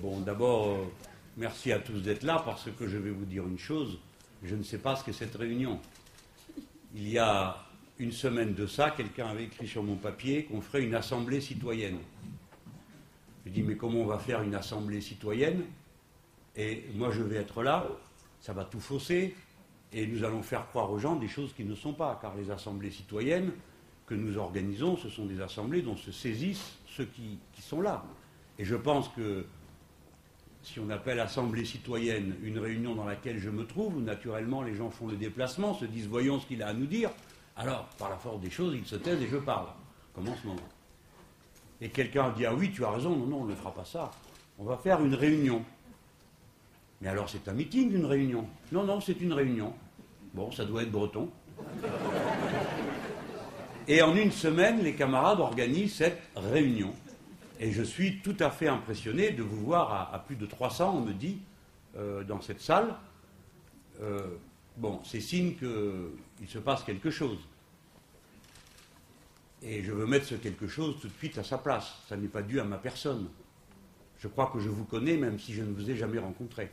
Bon, d'abord, euh, merci à tous d'être là parce que je vais vous dire une chose. Je ne sais pas ce qu'est cette réunion. Il y a une semaine de ça, quelqu'un avait écrit sur mon papier qu'on ferait une assemblée citoyenne. Je dis, mais comment on va faire une assemblée citoyenne? Et moi, je vais être là, ça va tout fausser, et nous allons faire croire aux gens des choses qui ne sont pas, car les assemblées citoyennes que nous organisons, ce sont des assemblées dont se saisissent ceux qui, qui sont là. Et je pense que si on appelle assemblée citoyenne une réunion dans laquelle je me trouve, naturellement les gens font le déplacement, se disent voyons ce qu'il a à nous dire, alors par la force des choses, ils se taisent et je parle, comme en ce moment. Et quelqu'un dit ah oui, tu as raison, non, non, on ne fera pas ça. On va faire une réunion. Mais alors c'est un meeting, une réunion Non, non, c'est une réunion. Bon, ça doit être breton. Et en une semaine, les camarades organisent cette réunion. Et je suis tout à fait impressionné de vous voir à, plus de 300, on me dit, euh, dans cette salle. Euh, bon, c'est signe qu'il se passe quelque chose. Et je veux mettre ce quelque chose tout de suite à sa place. Ça n'est pas dû à ma personne. Je crois que je vous connais même si je ne vous ai jamais rencontré.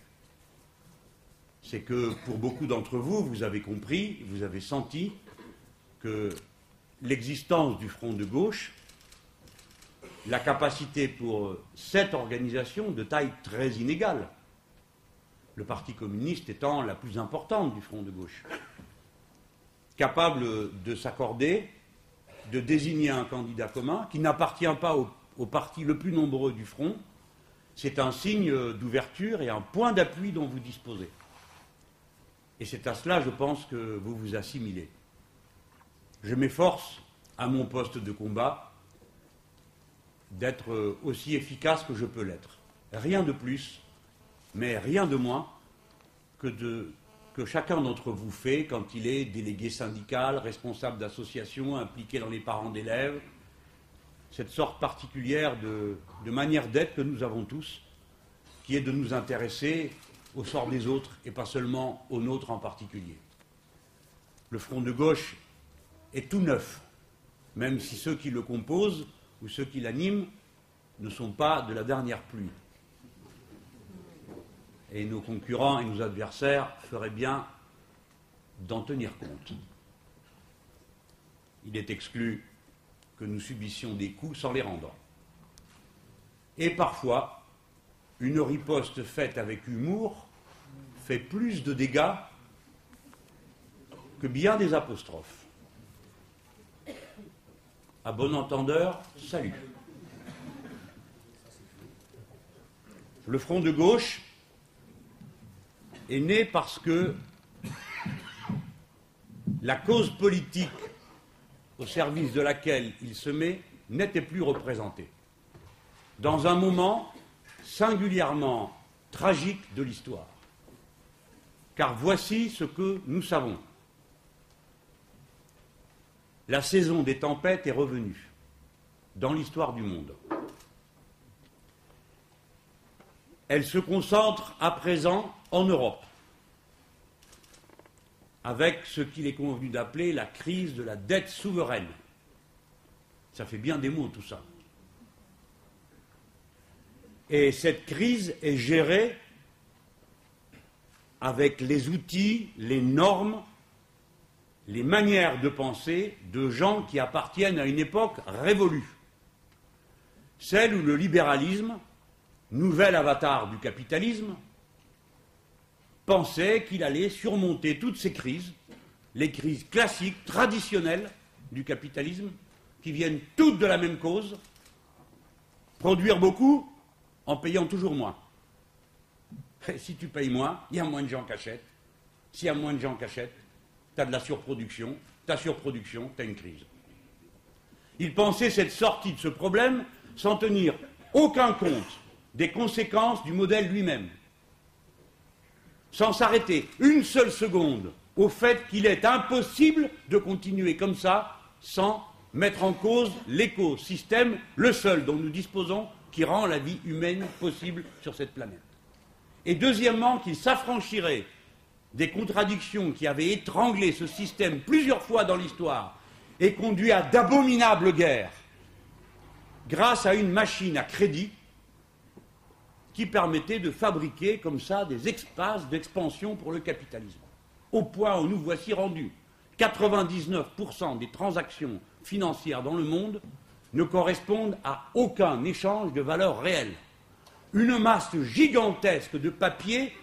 C'est que pour beaucoup d'entre vous, vous avez compris, vous avez senti que l'existence du front de gauche la capacité pour cette organisation de taille très inégale, le Parti communiste étant la plus importante du front de gauche, capable de s'accorder, de désigner un candidat commun qui n'appartient pas au, parti le plus nombreux du front, c'est un signe d'ouverture et un point d'appui dont vous disposez. Et c'est à cela, je pense, que vous vous assimilez. Je m'efforce, à mon poste de combat, d'être aussi efficace que je peux l'être. Rien de plus, mais rien de moins que, que chacun d'entre vous fait quand il est délégué syndical, responsable d'association, impliqué dans les parents d'élèves, cette sorte particulière de, de manière d'être que nous avons tous, qui est de nous intéresser au sort des autres et pas seulement au nôtre en particulier. Le front de gauche est tout neuf, même si ceux qui le composent ou ceux qui l'animent ne sont pas de la dernière pluie. Et nos concurrents et nos adversaires feraient bien d'en tenir compte. Il est exclu que nous subissions des coups sans les rendre. Et parfois, une riposte faite avec humour fait plus de dégâts que bien des apostrophes. À bon entendeur, salut. Le front de gauche est né parce que la cause politique au service de laquelle il se met n'était plus représentée. Dans un moment singulièrement tragique de l'histoire. Car voici ce que nous savons. La saison des tempêtes est revenue dans l'histoire du monde. Elle se concentre à présent en Europe, avec ce qu'il est convenu d'appeler la crise de la dette souveraine. Ça fait bien des mots tout ça. Et cette crise est gérée avec les outils, les normes les manières de penser de gens qui appartiennent à une époque révolue, celle où le libéralisme, nouvel avatar du capitalisme, pensait qu'il allait surmonter toutes ces crises, les crises classiques, traditionnelles du capitalisme, qui viennent toutes de la même cause, produire beaucoup en payant toujours moins. Si tu payes moins, il y a moins de gens qui achètent. S'il y a moins de gens qui achètent, tu as de la surproduction, tu surproduction, tu as une crise. Il pensait cette sortie de ce problème sans tenir aucun compte des conséquences du modèle lui-même, sans s'arrêter une seule seconde au fait qu'il est impossible de continuer comme ça sans mettre en cause l'écosystème, le seul dont nous disposons, qui rend la vie humaine possible sur cette planète. Et deuxièmement, qu'il s'affranchirait des contradictions qui avaient étranglé ce système plusieurs fois dans l'histoire et conduit à d'abominables guerres, grâce à une machine à crédit qui permettait de fabriquer comme ça des espaces d'expansion pour le capitalisme. Au point où nous voici rendus. 99% des transactions financières dans le monde ne correspondent à aucun échange de valeur réelle. Une masse gigantesque de papier,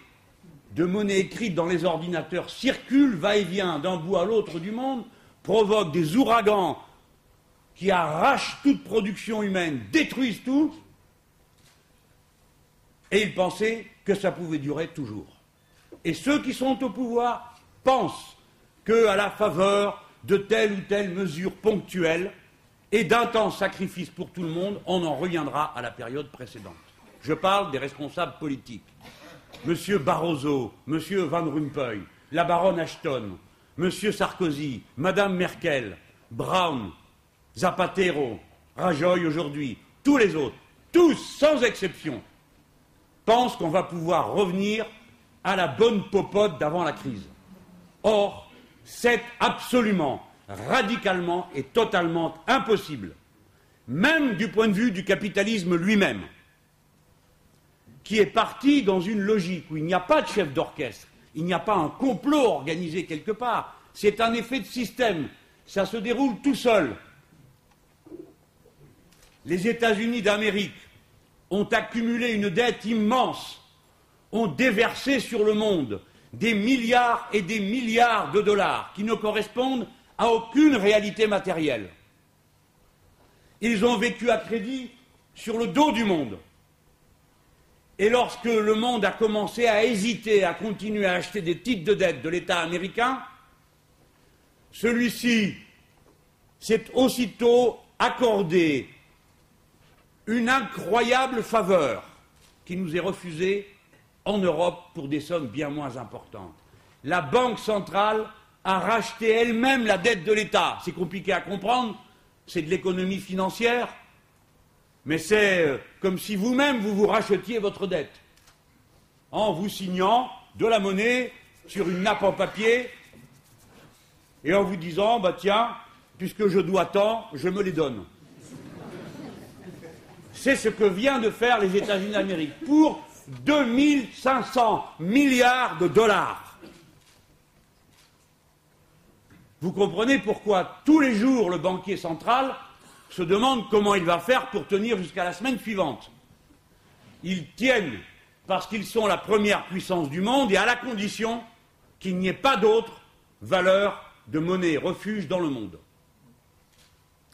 de monnaie écrite dans les ordinateurs circule, va et vient d'un bout à l'autre du monde, provoque des ouragans qui arrachent toute production humaine, détruisent tout, et ils pensaient que ça pouvait durer toujours. Et ceux qui sont au pouvoir pensent qu'à la faveur de telle ou telle mesure ponctuelle et d'intenses sacrifices pour tout le monde, on en reviendra à la période précédente. Je parle des responsables politiques. Monsieur Barroso, Monsieur Van Rompuy, la baronne Ashton, Monsieur Sarkozy, Madame Merkel, Brown, Zapatero, Rajoy aujourd'hui, tous les autres, tous sans exception, pensent qu'on va pouvoir revenir à la bonne popote d'avant la crise. Or, c'est absolument, radicalement et totalement impossible, même du point de vue du capitalisme lui-même, qui est parti dans une logique où il n'y a pas de chef d'orchestre, il n'y a pas un complot organisé quelque part, c'est un effet de système, ça se déroule tout seul. Les États-Unis d'Amérique ont accumulé une dette immense, ont déversé sur le monde des milliards et des milliards de dollars qui ne correspondent à aucune réalité matérielle. Ils ont vécu à crédit sur le dos du monde. Et lorsque le monde a commencé à hésiter à continuer à acheter des titres de dette de l'État américain, celui-ci s'est aussitôt accordé une incroyable faveur qui nous est refusée en Europe pour des sommes bien moins importantes. La Banque centrale a racheté elle-même la dette de l'État. C'est compliqué à comprendre, c'est de l'économie financière, mais c'est euh, comme si vous-même vous vous rachetiez votre dette en vous signant de la monnaie sur une nappe en papier et en vous disant bah tiens, puisque je dois tant, je me les donne. C'est ce que vient de faire les États-Unis d'Amérique pour 2500 milliards de dollars. Vous comprenez pourquoi tous les jours le banquier central se demande comment il va faire pour tenir jusqu'à la semaine suivante. Ils tiennent parce qu'ils sont la première puissance du monde et à la condition qu'il n'y ait pas d'autre valeur de monnaie refuge dans le monde.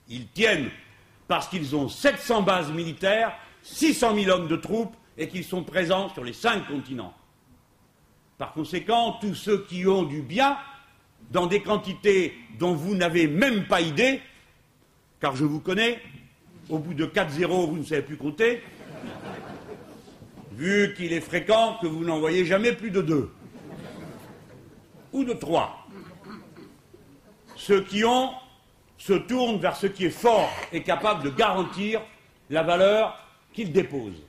Ils tiennent parce qu'ils ont 700 bases militaires, 600 000 hommes de troupes et qu'ils sont présents sur les cinq continents. Par conséquent, tous ceux qui ont du bien, dans des quantités dont vous n'avez même pas idée, car je vous connais, au bout de 4 zéros, vous ne savez plus compter, vu qu'il est fréquent que vous n'en voyez jamais plus de deux, ou de trois. Ceux qui ont se tourne vers ce qui est fort et capable de garantir la valeur qu'il dépose.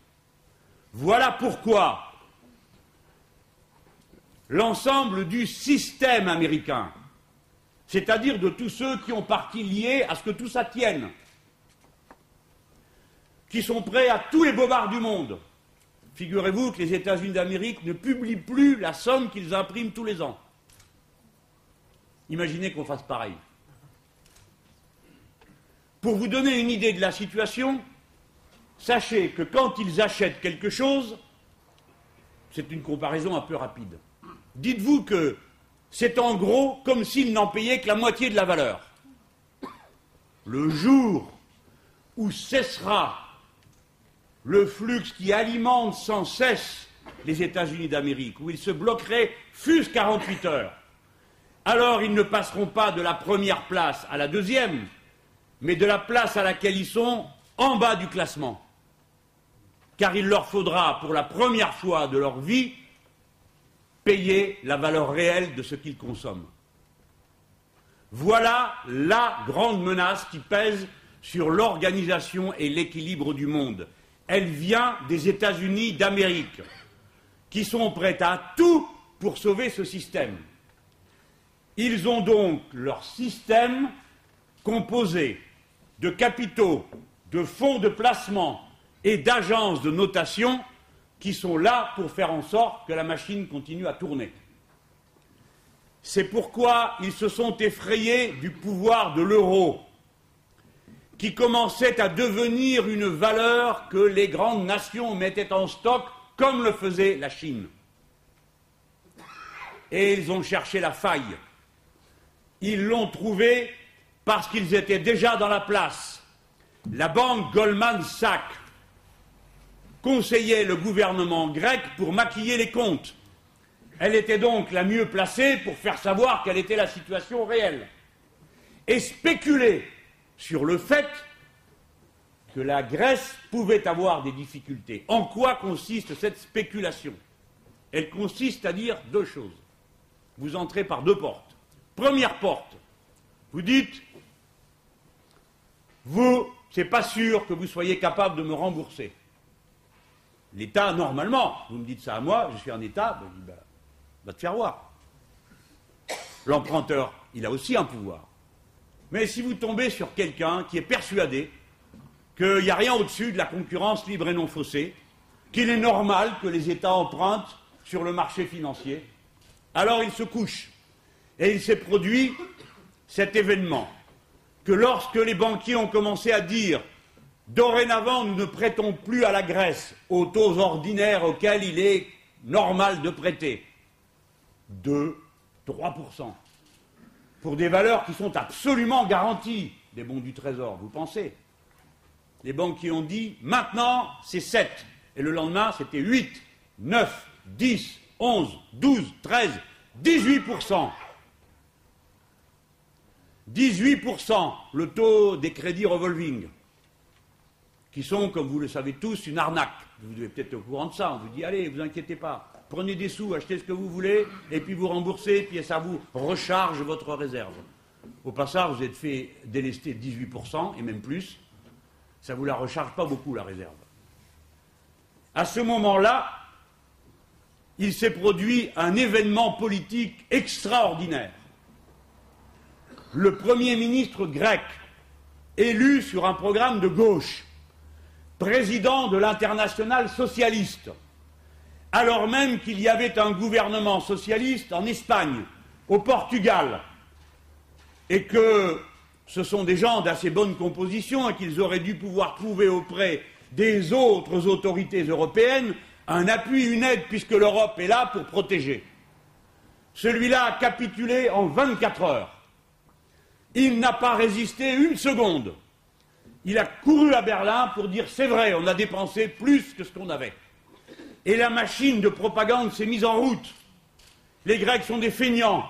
Voilà pourquoi l'ensemble du système américain, c'est-à-dire de tous ceux qui ont partie liée à ce que tout ça tienne, qui sont prêts à tous les bobards du monde. Figurez-vous que les États-Unis d'Amérique ne publient plus la somme qu'ils impriment tous les ans. Imaginez qu'on fasse pareil. Pour vous donner une idée de la situation, sachez que quand ils achètent quelque chose, c'est une comparaison un peu rapide. Dites-vous que c'est en gros comme s'ils n'en payaient que la moitié de la valeur. Le jour où cessera le flux qui alimente sans cesse les États-Unis d'Amérique, où ils se bloqueraient, fût-ce 48 heures, alors ils ne passeront pas de la première place à la deuxième, mais de la place à laquelle ils sont en bas du classement. Car il leur faudra, pour la première fois de leur vie, payer la valeur réelle de ce qu'ils consomment. Voilà la grande menace qui pèse sur l'organisation et l'équilibre du monde. Elle vient des États-Unis d'Amérique, qui sont prêts à tout pour sauver ce système. Ils ont donc leur système composé de capitaux, de fonds de placement et d'agences de notation qui sont là pour faire en sorte que la machine continue à tourner. C'est pourquoi ils se sont effrayés du pouvoir de l'euro, qui commençait à devenir une valeur que les grandes nations mettaient en stock, comme le faisait la Chine. Et ils ont cherché la faille. Ils l'ont trouvée parce qu'ils étaient déjà dans la place. La banque Goldman Sachs conseillait le gouvernement grec pour maquiller les comptes. Elle était donc la mieux placée pour faire savoir quelle était la situation réelle et spéculer sur le fait que la Grèce pouvait avoir des difficultés. En quoi consiste cette spéculation? Elle consiste à dire deux choses. Vous entrez par deux portes. Première porte, vous dites, vous, c'est pas sûr que vous soyez capable de me rembourser. L'État, normalement, vous me dites ça à moi, je suis un État, ben, ben, va te faire voir. L'emprunteur, il a aussi un pouvoir. Mais si vous tombez sur quelqu'un qui est persuadé qu'il n'y a rien au-dessus de la concurrence libre et non faussée, qu'il est normal que les États empruntent sur le marché financier, alors il se couche. Et il s'est produit cet événement que lorsque les banquiers ont commencé à dire Dorénavant, nous ne prêtons plus à la Grèce aux taux ordinaires auxquels il est normal de prêter. 2, 3%. Pour des valeurs qui sont absolument garanties des bons du Trésor, vous pensez? Les banques qui ont dit maintenant c'est 7. Et le lendemain c'était 8, 9, 10, 11, 12, 13, 18%. 18% le taux des crédits revolving qui sont, comme vous le savez tous, une arnaque. Vous devez peut-être être au courant de ça. On vous dit, allez, vous inquiétez pas, prenez des sous, achetez ce que vous voulez, et puis vous remboursez, puis ça vous recharge votre réserve. Au passage, vous êtes fait délester 18%, et même plus. Ça ne vous la recharge pas beaucoup, la réserve. À ce moment-là, il s'est produit un événement politique extraordinaire. Le Premier ministre grec, élu sur un programme de gauche, président de l'international socialiste, alors même qu'il y avait un gouvernement socialiste en Espagne, au Portugal, et que ce sont des gens d'assez bonne composition et qu'ils auraient dû pouvoir trouver auprès des autres autorités européennes un appui, une aide, puisque l'Europe est là pour protéger. Celui-là a capitulé en 24 heures. Il n'a pas résisté une seconde il a couru à Berlin pour dire c'est vrai, on a dépensé plus que ce qu'on avait. Et la machine de propagande s'est mise en route. Les Grecs sont des feignants.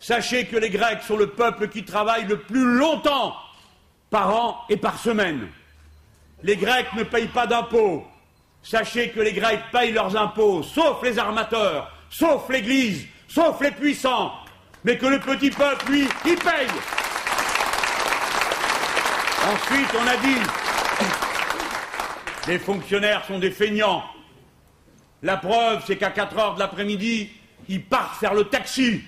Sachez que les Grecs sont le peuple qui travaille le plus longtemps par an et par semaine. Les Grecs ne payent pas d'impôts. Sachez que les Grecs payent leurs impôts, sauf les armateurs, sauf l'Église, sauf les puissants, mais que le petit peuple, lui, il paye. Ensuite, on a dit les fonctionnaires sont des feignants. La preuve, c'est qu'à 4 heures de l'après-midi, ils partent faire le taxi.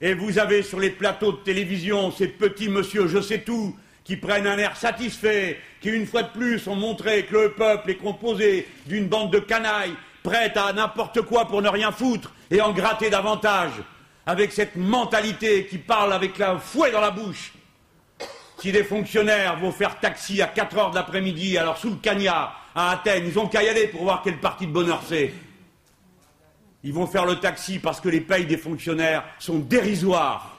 Et vous avez sur les plateaux de télévision ces petits monsieur je sais tout qui prennent un air satisfait, qui une fois de plus ont montré que le peuple est composé d'une bande de canailles prêtes à n'importe quoi pour ne rien foutre et en gratter davantage, avec cette mentalité qui parle avec la fouet dans la bouche si des fonctionnaires vont faire taxi à 4 heures de l'après-midi, alors sous le cagnard, à Athènes, ils ont qu'à y aller pour voir quelle partie de bonheur c'est. Ils vont faire le taxi parce que les payes des fonctionnaires sont dérisoires.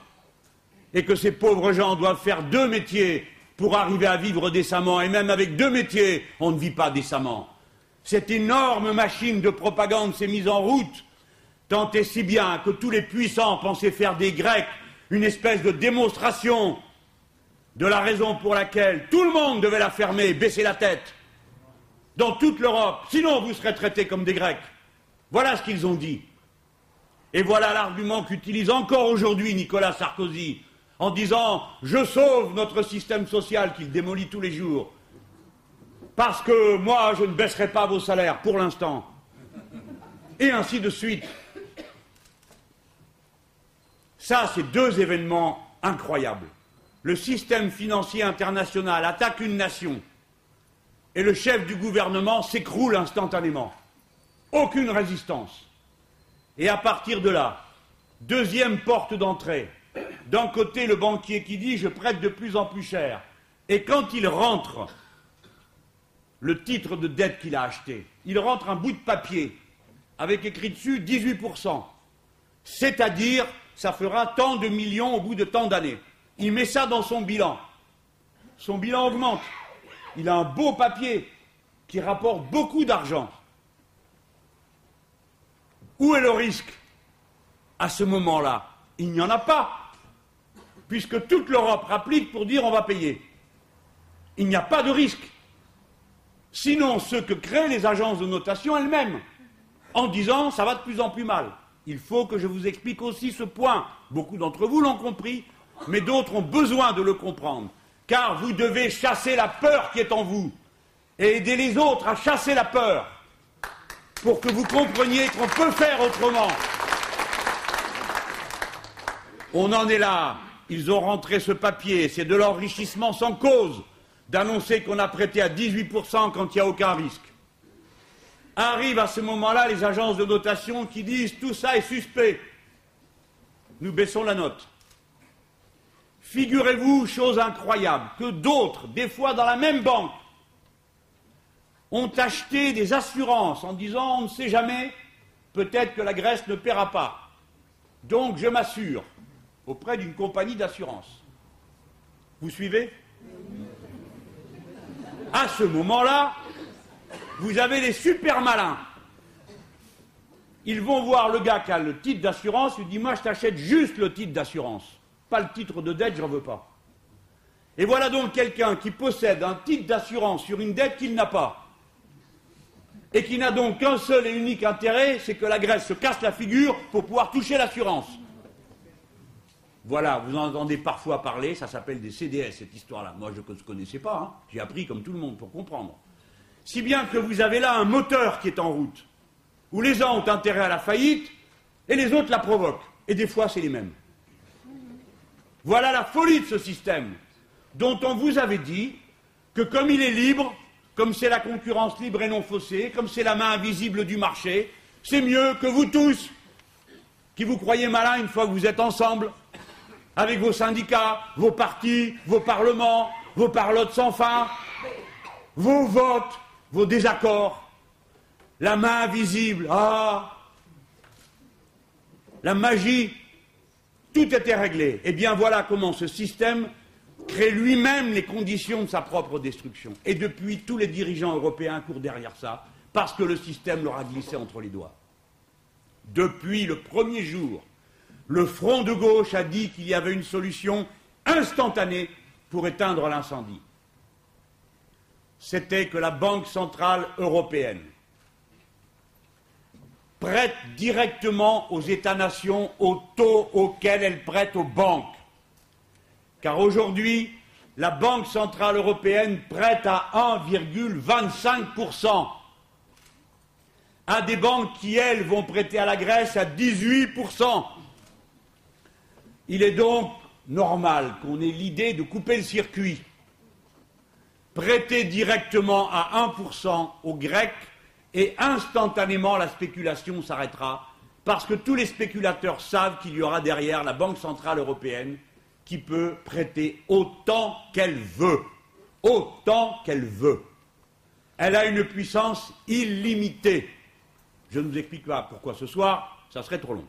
Et que ces pauvres gens doivent faire deux métiers pour arriver à vivre décemment. Et même avec deux métiers, on ne vit pas décemment. Cette énorme machine de propagande s'est mise en route, tant et si bien que tous les puissants pensaient faire des Grecs une espèce de démonstration de la raison pour laquelle tout le monde devait la fermer, baisser la tête, dans toute l'Europe, sinon vous serez traités comme des Grecs. Voilà ce qu'ils ont dit. Et voilà l'argument qu'utilise encore aujourd'hui Nicolas Sarkozy en disant Je sauve notre système social qu'il démolit tous les jours, parce que moi je ne baisserai pas vos salaires pour l'instant. Et ainsi de suite. Ça, c'est deux événements incroyables le système financier international attaque une nation, et le chef du gouvernement s'écroule instantanément. Aucune résistance. Et à partir de là, deuxième porte d'entrée, d'un côté le banquier qui dit je prête de plus en plus cher, et quand il rentre le titre de dette qu'il a acheté, il rentre un bout de papier avec écrit dessus 18%, c'est-à-dire ça fera tant de millions au bout de tant d'années. Il met ça dans son bilan. Son bilan augmente. Il a un beau papier qui rapporte beaucoup d'argent. Où est le risque à ce moment-là? Il n'y en a pas, puisque toute l'Europe rapplique pour dire on va payer. Il n'y a pas de risque. Sinon, ce que créent les agences de notation elles-mêmes, en disant ça va de plus en plus mal. Il faut que je vous explique aussi ce point. Beaucoup d'entre vous l'ont compris, mais d'autres ont besoin de le comprendre. Car vous devez chasser la peur qui est en vous et aider les autres à chasser la peur pour que vous compreniez qu'on peut faire autrement. On en est là. Ils ont rentré ce papier. C'est de l'enrichissement sans cause d'annoncer qu'on a prêté à 18% quand il n'y a aucun risque. Arrivent à ce moment-là les agences de notation qui disent tout ça est suspect. Nous baissons la note. Figurez-vous, chose incroyable, que d'autres, des fois dans la même banque, ont acheté des assurances en disant on ne sait jamais, peut-être que la Grèce ne paiera pas. Donc je m'assure auprès d'une compagnie d'assurance. Vous suivez? À ce moment-là, vous avez les super malins. Ils vont voir le gars qui a le titre d'assurance, il dit Moi, je t'achète juste le titre d'assurance, pas le titre de dette, je n'en veux pas. Et voilà donc quelqu'un qui possède un titre d'assurance sur une dette qu'il n'a pas et qui n'a donc qu'un seul et unique intérêt, c'est que la Grèce se casse la figure pour pouvoir toucher l'assurance. Voilà, vous en entendez parfois parler, ça s'appelle des CDS, cette histoire-là. Moi, je ne connaissais pas, hein. j'ai appris comme tout le monde pour comprendre. Si bien que vous avez là un moteur qui est en route, où les uns ont intérêt à la faillite et les autres la provoquent. Et des fois, c'est les mêmes. Voilà la folie de ce système, dont on vous avait dit que comme il est libre, comme c'est la concurrence libre et non faussée, comme c'est la main invisible du marché, c'est mieux que vous tous, qui vous croyez malins une fois que vous êtes ensemble, avec vos syndicats, vos partis, vos parlements, vos parlottes sans fin, vos votes, vos désaccords, la main invisible, ah, la magie, tout était réglé. Eh bien voilà comment ce système crée lui-même les conditions de sa propre destruction. Et depuis, tous les dirigeants européens courent derrière ça, parce que le système leur a glissé entre les doigts. Depuis le premier jour, le front de gauche a dit qu'il y avait une solution instantanée pour éteindre l'incendie. C'était que la Banque centrale européenne prête directement aux États-nations au taux auquel elle prête aux banques. Car aujourd'hui, la Banque centrale européenne prête à 1,25% à des banques qui, elles, vont prêter à la Grèce à 18%. Il est donc normal qu'on ait l'idée de couper le circuit, prêter directement à 1% aux Grecs et instantanément la spéculation s'arrêtera parce que tous les spéculateurs savent qu'il y aura derrière la Banque centrale européenne qui peut prêter autant qu'elle veut. Autant qu'elle veut. Elle a une puissance illimitée. Je ne vous explique pas pourquoi ce soir, ça serait trop long.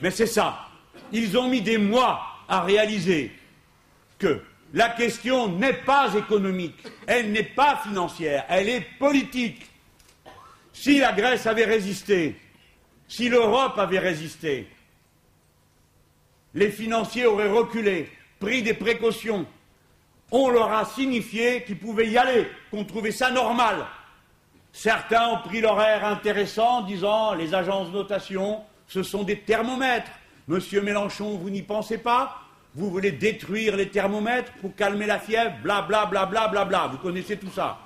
Mais c'est ça. Ils ont mis des mois à réaliser que la question n'est pas économique, elle n'est pas financière, elle est politique. Si la Grèce avait résisté, si l'Europe avait résisté, les financiers auraient reculé, pris des précautions. On leur a signifié qu'ils pouvaient y aller, qu'on trouvait ça normal. Certains ont pris leur air intéressant, disant les agences de notation, ce sont des thermomètres. Monsieur Mélenchon, vous n'y pensez pas? Vous voulez détruire les thermomètres pour calmer la fièvre Bla bla. Vous connaissez tout ça.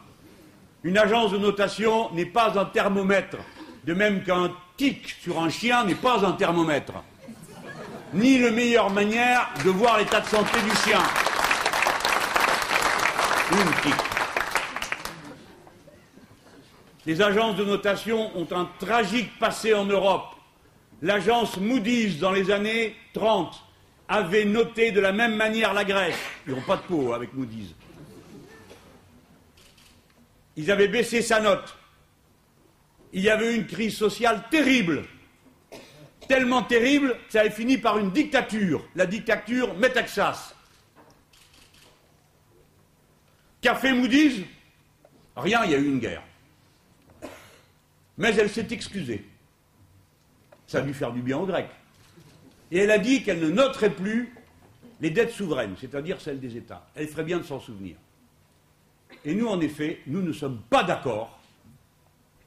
Une agence de notation n'est pas un thermomètre, de même qu'un tic sur un chien n'est pas un thermomètre ni la meilleure manière de voir l'état de santé du chien. Les agences de notation ont un tragique passé en Europe. L'agence Moody's, dans les années 30, avait noté de la même manière la Grèce. Ils n'ont pas de peau avec Moody's. Ils avaient baissé sa note. Il y avait eu une crise sociale terrible. Tellement terrible que ça avait fini par une dictature. La dictature Metaxas. Qu'a fait Moody's Rien, il y a eu une guerre. Mais elle s'est excusée. Ça a dû faire du bien aux Grecs. Elle a dit qu'elle ne noterait plus les dettes souveraines, c'est-à-dire celles des États. Elle ferait bien de s'en souvenir. Et nous, en effet, nous ne sommes pas d'accord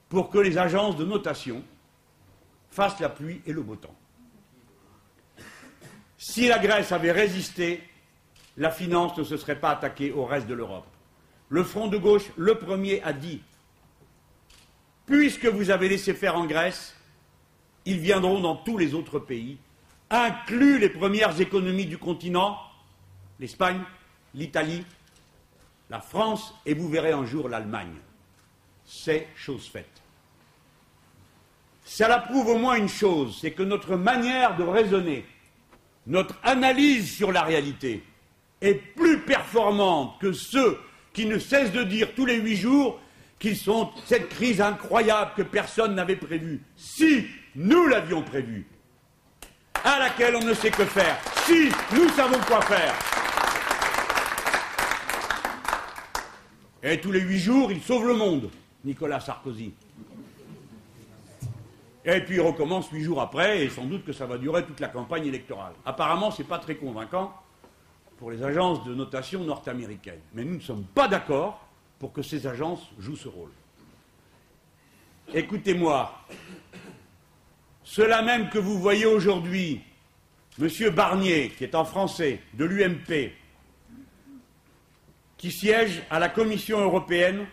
pour que les agences de notation fassent la pluie et le beau temps. Si la Grèce avait résisté, la finance ne se serait pas attaquée au reste de l'Europe. Le Front de gauche, le premier, a dit Puisque vous avez laissé faire en Grèce, ils viendront dans tous les autres pays, inclus les premières économies du continent, l'Espagne, l'Italie, la France, et vous verrez un jour l'Allemagne. C'est chose faite. Ça prouve au moins une chose, c'est que notre manière de raisonner, notre analyse sur la réalité, est plus performante que ceux qui ne cessent de dire tous les huit jours qu'ils sont cette crise incroyable que personne n'avait prévue. Si nous l'avions prévue, à laquelle on ne sait que faire. Si nous savons quoi faire. Et tous les huit jours, il sauve le monde, Nicolas Sarkozy. Et puis il recommence huit jours après, et sans doute que ça va durer toute la campagne électorale. Apparemment, ce n'est pas très convaincant pour les agences de notation nord-américaines. Mais nous ne sommes pas d'accord pour que ces agences jouent ce rôle. Écoutez-moi, cela même que vous voyez aujourd'hui, M. Barnier, qui est en français, de l'UMP, qui siège à la Commission européenne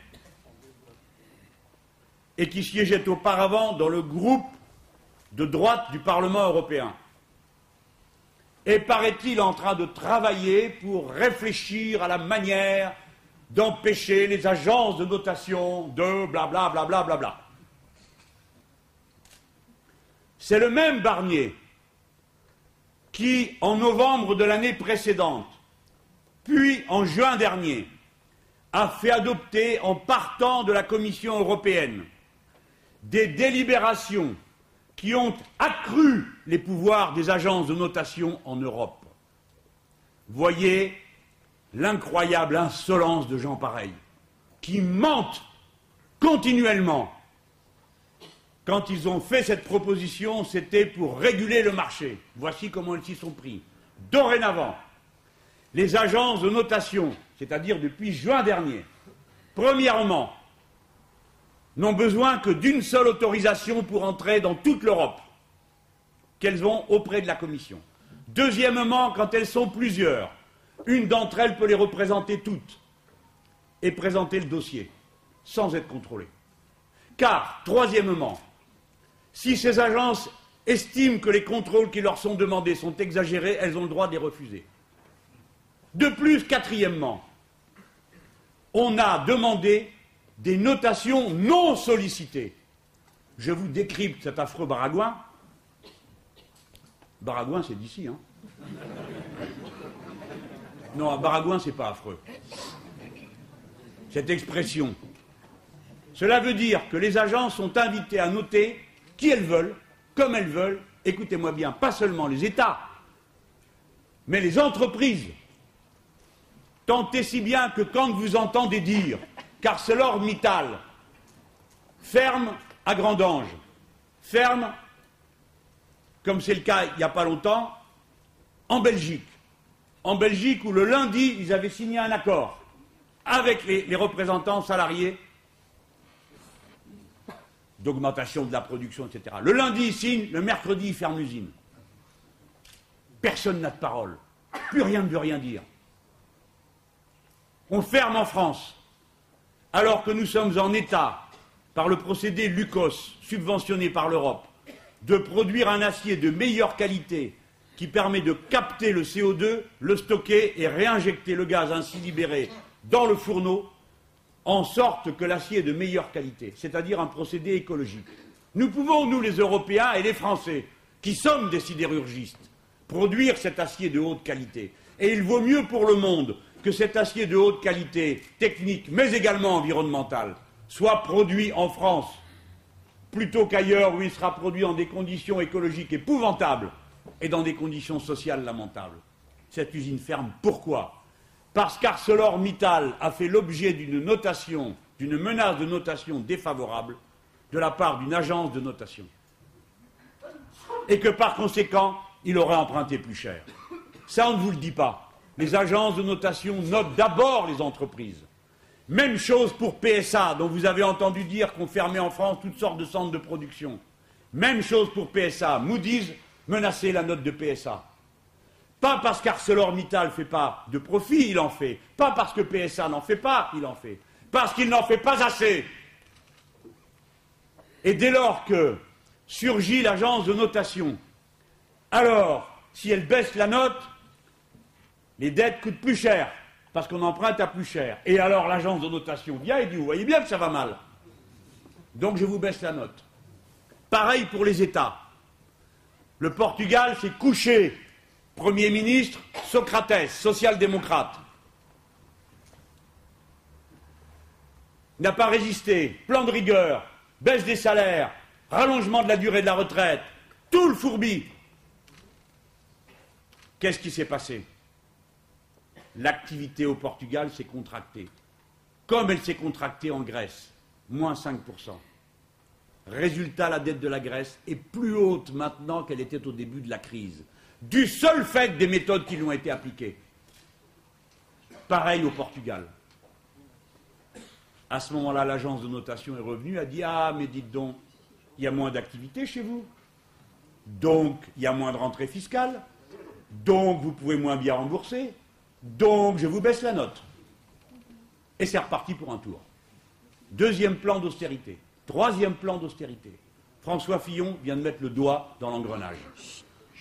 et qui siégeait auparavant dans le groupe de droite du Parlement européen est, paraît-il, en train de travailler pour réfléchir à la manière d'empêcher les agences de notation de blablabla. Bla, bla, bla, bla, C'est le même Barnier qui, en novembre de l'année précédente, puis en juin dernier, a fait adopter, en partant de la Commission européenne, des délibérations qui ont accru les pouvoirs des agences de notation en Europe. Voyez l'incroyable insolence de gens pareils, qui mentent continuellement. Quand ils ont fait cette proposition, c'était pour réguler le marché. Voici comment ils s'y sont pris. Dorénavant, les agences de notation, c'est-à-dire depuis juin dernier, premièrement, n'ont besoin que d'une seule autorisation pour entrer dans toute l'Europe, qu'elles vont auprès de la Commission. Deuxièmement, quand elles sont plusieurs, une d'entre elles peut les représenter toutes et présenter le dossier sans être contrôlée. Car, troisièmement, si ces agences estiment que les contrôles qui leur sont demandés sont exagérés, elles ont le droit de les refuser. De plus, quatrièmement, on a demandé des notations non sollicitées. Je vous décrypte cet affreux baragouin. Baragouin, c'est d'ici, hein Non, un baragouin, c'est pas affreux. Cette expression. Cela veut dire que les agents sont invités à noter qui elles veulent, comme elles veulent, écoutez-moi bien, pas seulement les États, mais les entreprises. Tentez si bien que quand vous entendez dire qu'ArcelorMittal ferme à Grandange, ferme, comme c'est le cas il n'y a pas longtemps, en Belgique. En Belgique, où le lundi, ils avaient signé un accord avec les représentants salariés d'augmentation de la production, etc. Le lundi, ils signent, le mercredi, ils ferment l'usine. Personne n'a de parole. Plus rien ne veut rien dire. On ferme en France alors que nous sommes en état, par le procédé LUCOS, subventionné par l'Europe, de produire un acier de meilleure qualité qui permet de capter le CO2, le stocker et réinjecter le gaz ainsi libéré dans le fourneau, en sorte que l'acier est de meilleure qualité, c'est-à-dire un procédé écologique. Nous pouvons, nous les Européens et les Français, qui sommes des sidérurgistes, produire cet acier de haute qualité. Et il vaut mieux pour le monde que cet acier de haute qualité, technique, mais également environnementale, soit produit en France, plutôt qu'ailleurs où il sera produit en des conditions écologiques épouvantables et dans des conditions sociales lamentables. Cette usine ferme. Pourquoi? Parce qu'ArcelorMittal a fait l'objet d'une notation, d'une menace de notation défavorable de la part d'une agence de notation. Et que par conséquent, il aurait emprunté plus cher. Ça, on ne vous le dit pas. Les agences de notation notent d'abord les entreprises. Même chose pour PSA, dont vous avez entendu dire qu'on fermait en France toutes sortes de centres de production. Même chose pour PSA. Moody's menaçait la note de PSA. Pas parce qu'ArcelorMittal ne fait pas de profit, il en fait. Pas parce que PSA n'en fait pas, il en fait. Parce qu'il n'en fait pas assez. Et dès lors que surgit l'agence de notation, alors, si elle baisse la note, les dettes coûtent plus cher, parce qu'on emprunte à plus cher. Et alors l'agence de notation vient et dit, vous voyez bien que ça va mal. Donc je vous baisse la note. Pareil pour les États. Le Portugal s'est couché. Premier ministre, Socrates, social-démocrate. N'a pas résisté. Plan de rigueur, baisse des salaires, rallongement de la durée de la retraite, tout le fourbi. Qu'est-ce qui s'est passé? L'activité au Portugal s'est contractée, comme elle s'est contractée en Grèce, moins 5%. Résultat, la dette de la Grèce est plus haute maintenant qu'elle était au début de la crise, du seul fait des méthodes qui lui ont été appliquées. Pareil au Portugal. À ce moment-là, l'agence de notation est revenue, a dit Ah, mais dites donc, il y a moins d'activité chez vous. Donc, il y a moins de rentrée fiscale. Donc, vous pouvez moins bien rembourser. Donc, je vous baisse la note. Et c'est reparti pour un tour. Deuxième plan d'austérité. Troisième plan d'austérité. François Fillon vient de mettre le doigt dans l'engrenage.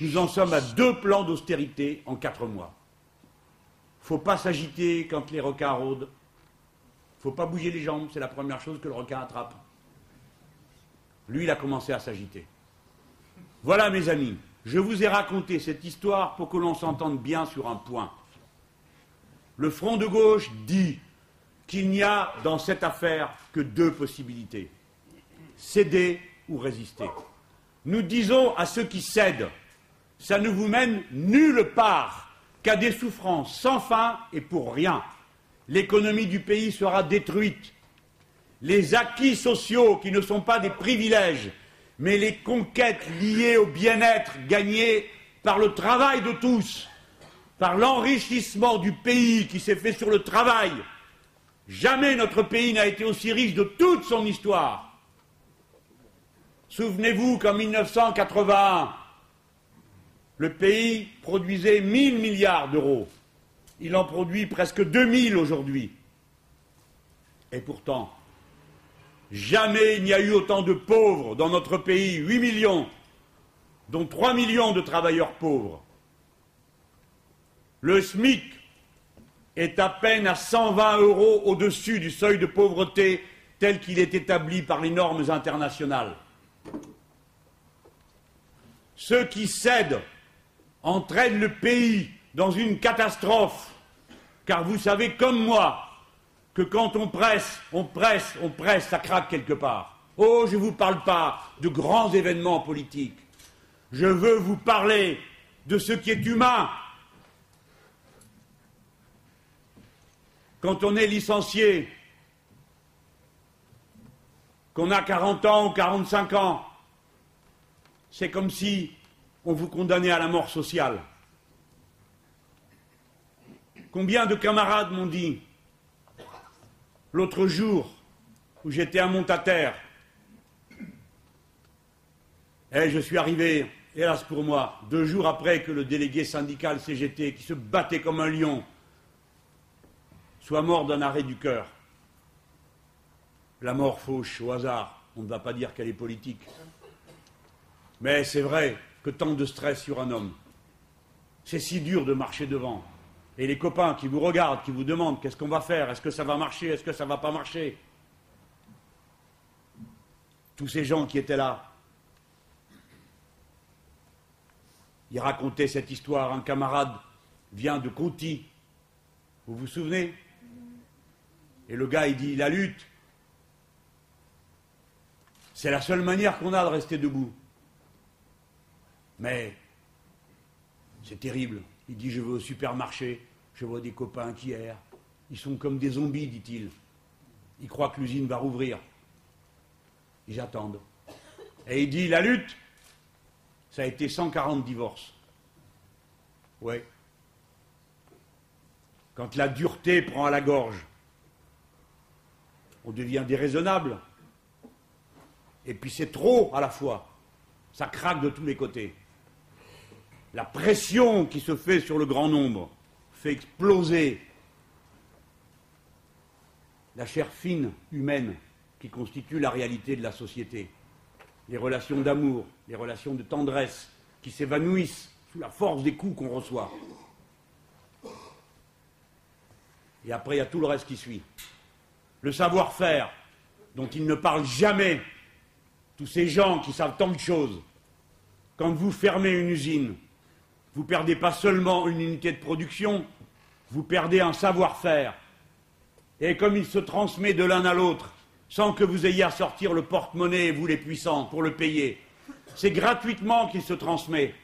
Nous en sommes à deux plans d'austérité en quatre mois. Il ne faut pas s'agiter quand les requins rôdent. Il ne faut pas bouger les jambes, c'est la première chose que le requin attrape. Lui, il a commencé à s'agiter. Voilà, mes amis, je vous ai raconté cette histoire pour que l'on s'entende bien sur un point. Le Front de gauche dit qu'il n'y a dans cette affaire que deux possibilités céder ou résister. Nous disons à ceux qui cèdent ça ne vous mène nulle part qu'à des souffrances sans fin et pour rien. L'économie du pays sera détruite. Les acquis sociaux, qui ne sont pas des privilèges, mais les conquêtes liées au bien-être gagnées par le travail de tous, par l'enrichissement du pays qui s'est fait sur le travail. Jamais notre pays n'a été aussi riche de toute son histoire. Souvenez-vous qu'en 1981, le pays produisait 1000 milliards d'euros. Il en produit presque 2000 aujourd'hui. Et pourtant, jamais il n'y a eu autant de pauvres dans notre pays, 8 millions, dont 3 millions de travailleurs pauvres. Le SMIC est à peine à 120 euros au-dessus du seuil de pauvreté tel qu'il est établi par les normes internationales. Ceux qui cèdent entraînent le pays dans une catastrophe, car vous savez comme moi que quand on presse, on presse, on presse, ça craque quelque part. Oh, je ne vous parle pas de grands événements politiques. Je veux vous parler de ce qui est humain, quand on est licencié, qu'on a 40 ans ou 45 ans, c'est comme si on vous condamnait à la mort sociale. Combien de camarades m'ont dit l'autre jour où j'étais à Montataire, et je suis arrivé, hélas pour moi, deux jours après que le délégué syndical CGT, qui se battait comme un lion, soit mort d'un arrêt du cœur. La mort fauche au hasard, on ne va pas dire qu'elle est politique. Mais c'est vrai que tant de stress sur un homme, c'est si dur de marcher devant. Et les copains qui vous regardent, qui vous demandent qu'est-ce qu'on va faire, est-ce que ça va marcher, est-ce que ça ne va pas marcher? Tous ces gens qui étaient là, ils racontaient cette histoire. Un camarade vient de Conti. Vous vous souvenez? Et le gars, il dit la lutte, c'est la seule manière qu'on a de rester debout. Mais c'est terrible. Il dit Je vais au supermarché, je vois des copains qui errent. Ils sont comme des zombies, dit-il. Ils croient que l'usine va rouvrir. Ils attendent. Et il dit La lutte, ça a été 140 divorces. Ouais. Quand la dureté prend à la gorge, on devient déraisonnable. Et puis c'est trop à la fois. Ça craque de tous les côtés. La pression qui se fait sur le grand nombre fait exploser la chair fine humaine qui constitue la réalité de la société. Les relations d'amour, les relations de tendresse qui s'évanouissent sous la force des coups qu'on reçoit. Et après, il y a tout le reste qui suit. Le savoir-faire, dont ils ne parlent jamais, tous ces gens qui savent tant de choses. Quand vous fermez une usine, vous perdez pas seulement une unité de production, vous perdez un savoir-faire. Et comme il se transmet de l'un à l'autre, sans que vous ayez à sortir le porte-monnaie, vous les puissants, pour le payer, c'est gratuitement qu'il se transmet.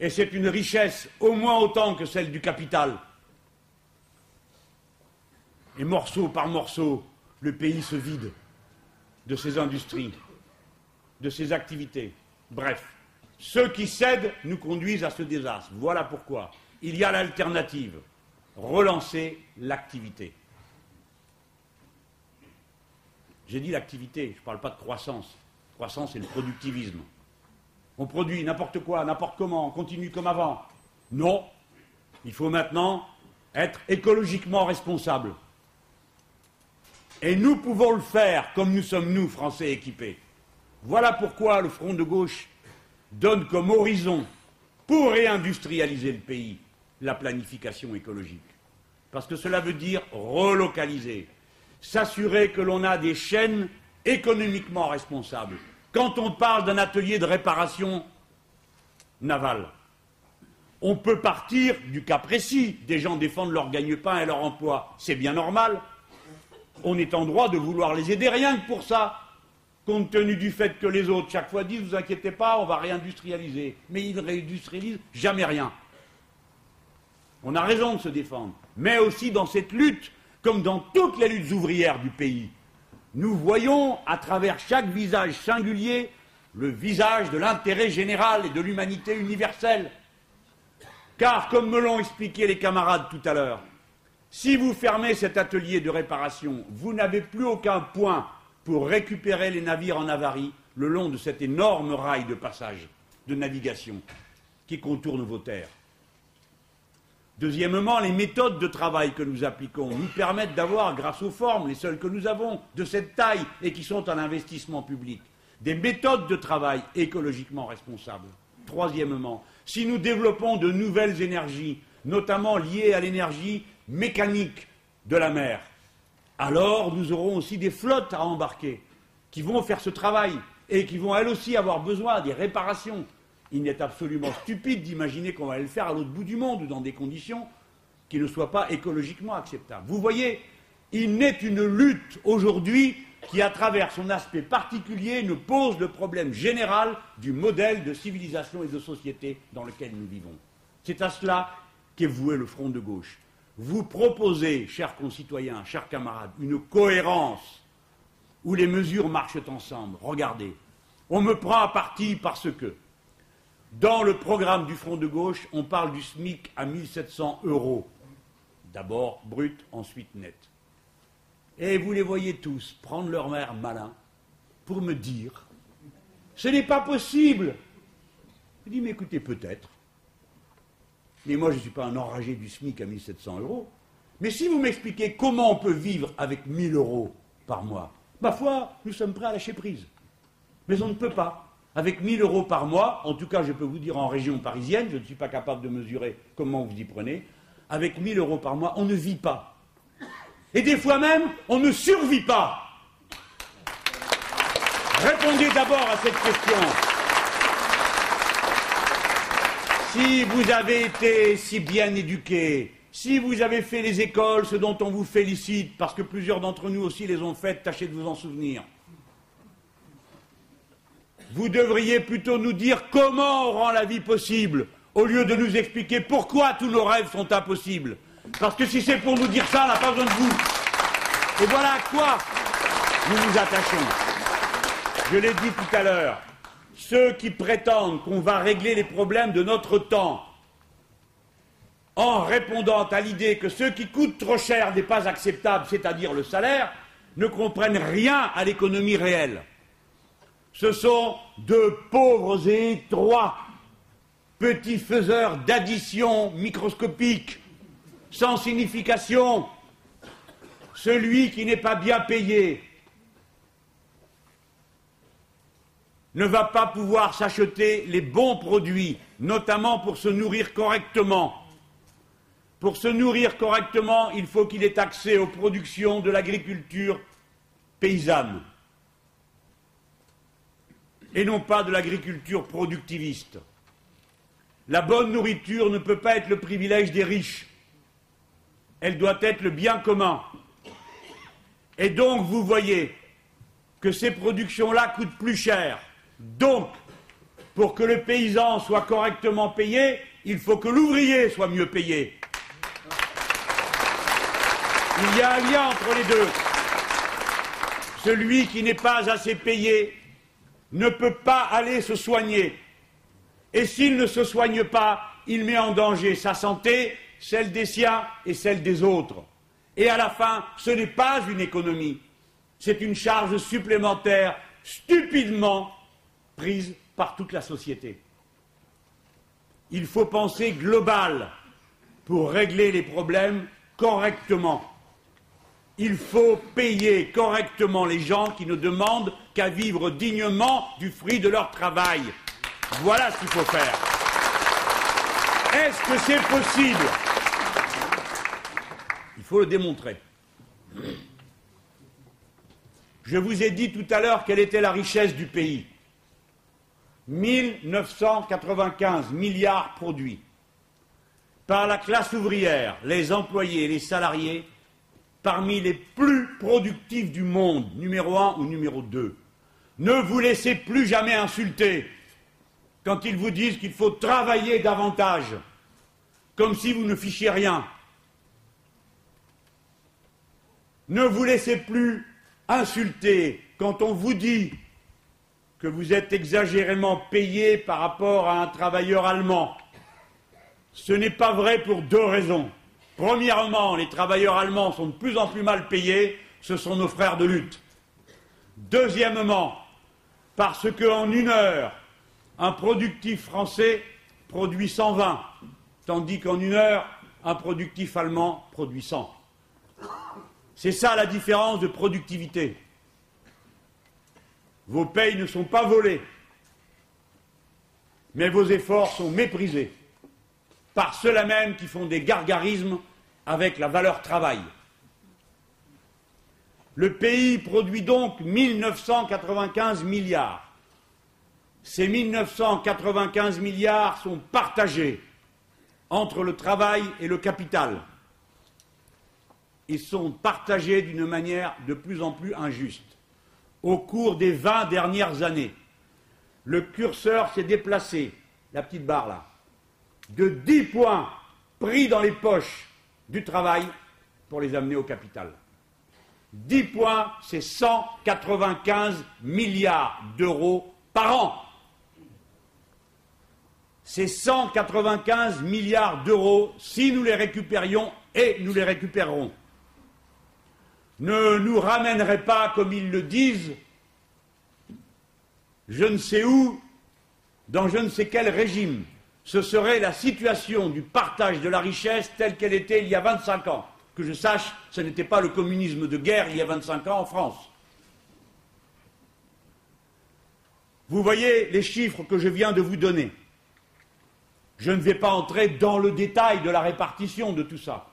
Et c'est une richesse au moins autant que celle du capital. Et morceau par morceau, le pays se vide de ses industries, de ses activités. Bref, ceux qui cèdent nous conduisent à ce désastre. Voilà pourquoi il y a l'alternative relancer l'activité. J'ai dit l'activité, je ne parle pas de croissance. Croissance, c'est le productivisme. On produit n'importe quoi, n'importe comment, on continue comme avant. Non, il faut maintenant être écologiquement responsable. Et nous pouvons le faire comme nous sommes, nous, Français équipés. Voilà pourquoi le Front de gauche donne comme horizon, pour réindustrialiser le pays, la planification écologique. Parce que cela veut dire relocaliser, s'assurer que l'on a des chaînes économiquement responsables. Quand on parle d'un atelier de réparation navale, on peut partir du cas précis. Des gens défendent leur gagne-pain et leur emploi. C'est bien normal. On est en droit de vouloir les aider rien que pour ça compte tenu du fait que les autres, chaque fois, disent, vous inquiétez pas, on va réindustrialiser. Mais ils ne réindustrialisent jamais rien. On a raison de se défendre. Mais aussi dans cette lutte, comme dans toutes les luttes ouvrières du pays, nous voyons à travers chaque visage singulier le visage de l'intérêt général et de l'humanité universelle. Car, comme me l'ont expliqué les camarades tout à l'heure, si vous fermez cet atelier de réparation, vous n'avez plus aucun point pour récupérer les navires en avarie le long de cet énorme rail de passage, de navigation, qui contourne vos terres. Deuxièmement, les méthodes de travail que nous appliquons nous permettent d'avoir, grâce aux formes, les seules que nous avons, de cette taille et qui sont en investissement public, des méthodes de travail écologiquement responsables. Troisièmement, si nous développons de nouvelles énergies, notamment liées à l'énergie mécanique de la mer, alors nous aurons aussi des flottes à embarquer qui vont faire ce travail et qui vont elles aussi avoir besoin des réparations. Il n'est absolument stupide d'imaginer qu'on va le faire à l'autre bout du monde ou dans des conditions qui ne soient pas écologiquement acceptables. Vous voyez, il n'est une lutte aujourd'hui qui, à travers son aspect particulier, ne pose le problème général du modèle de civilisation et de société dans lequel nous vivons. C'est à cela qu'est voué le front de gauche vous proposez, chers concitoyens, chers camarades, une cohérence où les mesures marchent ensemble. Regardez, on me prend à partie parce que dans le programme du Front de gauche, on parle du SMIC à 1700 euros. D'abord brut, ensuite net. Et vous les voyez tous prendre leur mère malin pour me dire ce n'est pas possible. Je dis mais écoutez, peut-être. Mais moi, je ne suis pas un enragé du SMIC à 1700 euros. Mais si vous m'expliquez comment on peut vivre avec 1000 euros par mois, ma foi, nous sommes prêts à lâcher prise. Mais on ne peut pas. avec 1000 euros par mois, en tout cas je peux vous dire en région parisienne, je ne suis pas capable de mesurer comment vous y prenez, avec 1000 euros par mois, on ne vit pas. Et des fois même, on ne survit pas. Répondez d'abord à cette question. Si vous avez été si bien éduqué, si vous avez fait les écoles, ce dont on vous félicite, parce que plusieurs d'entre nous aussi les ont faites, tâchez de vous en souvenir. Vous devriez plutôt nous dire comment on rend la vie possible, au lieu de nous expliquer pourquoi tous nos rêves sont impossibles. Parce que si c'est pour nous dire ça, on n'a pas besoin de vous. Et voilà à quoi nous nous attachons. Je l'ai dit tout à l'heure, ceux qui prétendent qu'on va régler les problèmes de notre temps en répondant à l'idée que ce qui coûte trop cher n'est pas acceptable, c'est-à-dire le salaire, ne comprennent rien à l'économie réelle. Ce sont de pauvres et étroits petits faiseurs d'additions microscopiques, sans signification. Celui qui n'est pas bien payé ne va pas pouvoir s'acheter les bons produits, notamment pour se nourrir correctement. Pour se nourrir correctement, il faut qu'il ait accès aux productions de l'agriculture paysanne et non pas de l'agriculture productiviste. La bonne nourriture ne peut pas être le privilège des riches. Elle doit être le bien commun. Et donc, vous voyez que ces productions-là coûtent plus cher. Donc, pour que le paysan soit correctement payé, il faut que l'ouvrier soit mieux payé. Il y a un lien entre les deux. Celui qui n'est pas assez payé ne peut pas aller se soigner. Et s'il ne se soigne pas, il met en danger sa santé, celle des siens et celle des autres. Et à la fin, ce n'est pas une économie, c'est une charge supplémentaire stupidement prise par toute la société. Il faut penser global pour régler les problèmes correctement il faut payer correctement les gens qui ne demandent qu'à vivre dignement du fruit de leur travail. Voilà ce qu'il faut faire. Est-ce que c'est possible? Il faut le démontrer. Je vous ai dit tout à l'heure quelle était la richesse du pays. 1995 milliards produits par la classe ouvrière, les employés, les salariés, parmi les plus productifs du monde, numéro un ou numéro deux. Ne vous laissez plus jamais insulter quand ils vous disent qu'il faut travailler davantage, comme si vous ne fichiez rien. Ne vous laissez plus insulter quand on vous dit que vous êtes exagérément payé par rapport à un travailleur allemand. Ce n'est pas vrai pour deux raisons. Premièrement, les travailleurs allemands sont de plus en plus mal payés, ce sont nos frères de lutte. Deuxièmement, parce qu'en une heure, un productif français produit 120, tandis qu'en une heure, un productif allemand produit 100. C'est ça la différence de productivité. Vos payes ne sont pas volées, mais vos efforts sont méprisés par ceux-là même qui font des gargarismes avec la valeur travail. Le pays produit donc 1995 milliards. Ces 1995 milliards sont partagés entre le travail et le capital. Ils sont partagés d'une manière de plus en plus injuste. Au cours des 20 dernières années, le curseur s'est déplacé, la petite barre là, de 10 points pris dans les poches du travail pour les amener au capital. 10 points, c'est 195 milliards d'euros par an. Ces 195 milliards d'euros, si nous les récupérions, et nous les récupérerons, ne nous ramèneraient pas, comme ils le disent, je ne sais où, dans je ne sais quel régime, ce serait la situation du partage de la richesse telle qu'elle était il y a 25 ans. Que je sache, ce n'était pas le communisme de guerre il y a 25 ans en France. Vous voyez les chiffres que je viens de vous donner. Je ne vais pas entrer dans le détail de la répartition de tout ça.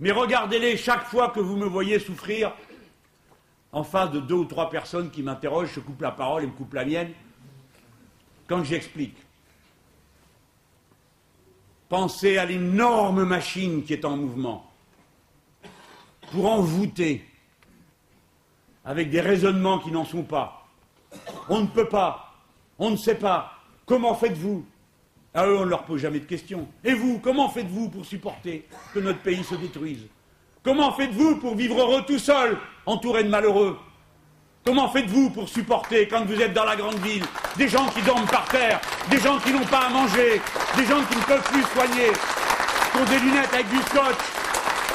Mais regardez-les chaque fois que vous me voyez souffrir en face de deux ou trois personnes qui m'interrogent, je coupe la parole et me coupe la mienne, quand j'explique. Pensez à l'énorme machine qui est en mouvement pour envoûter avec des raisonnements qui n'en sont pas. On ne peut pas, on ne sait pas. Comment faites-vous? À eux, on ne leur pose jamais de questions. Et vous, comment faites-vous pour supporter que notre pays se détruise Comment faites-vous pour vivre heureux tout seul, entouré de malheureux Comment faites-vous pour supporter, quand vous êtes dans la grande ville, des gens qui dorment par terre, des gens qui n'ont pas à manger, des gens qui ne peuvent plus soigner, qui ont des lunettes avec du scotch,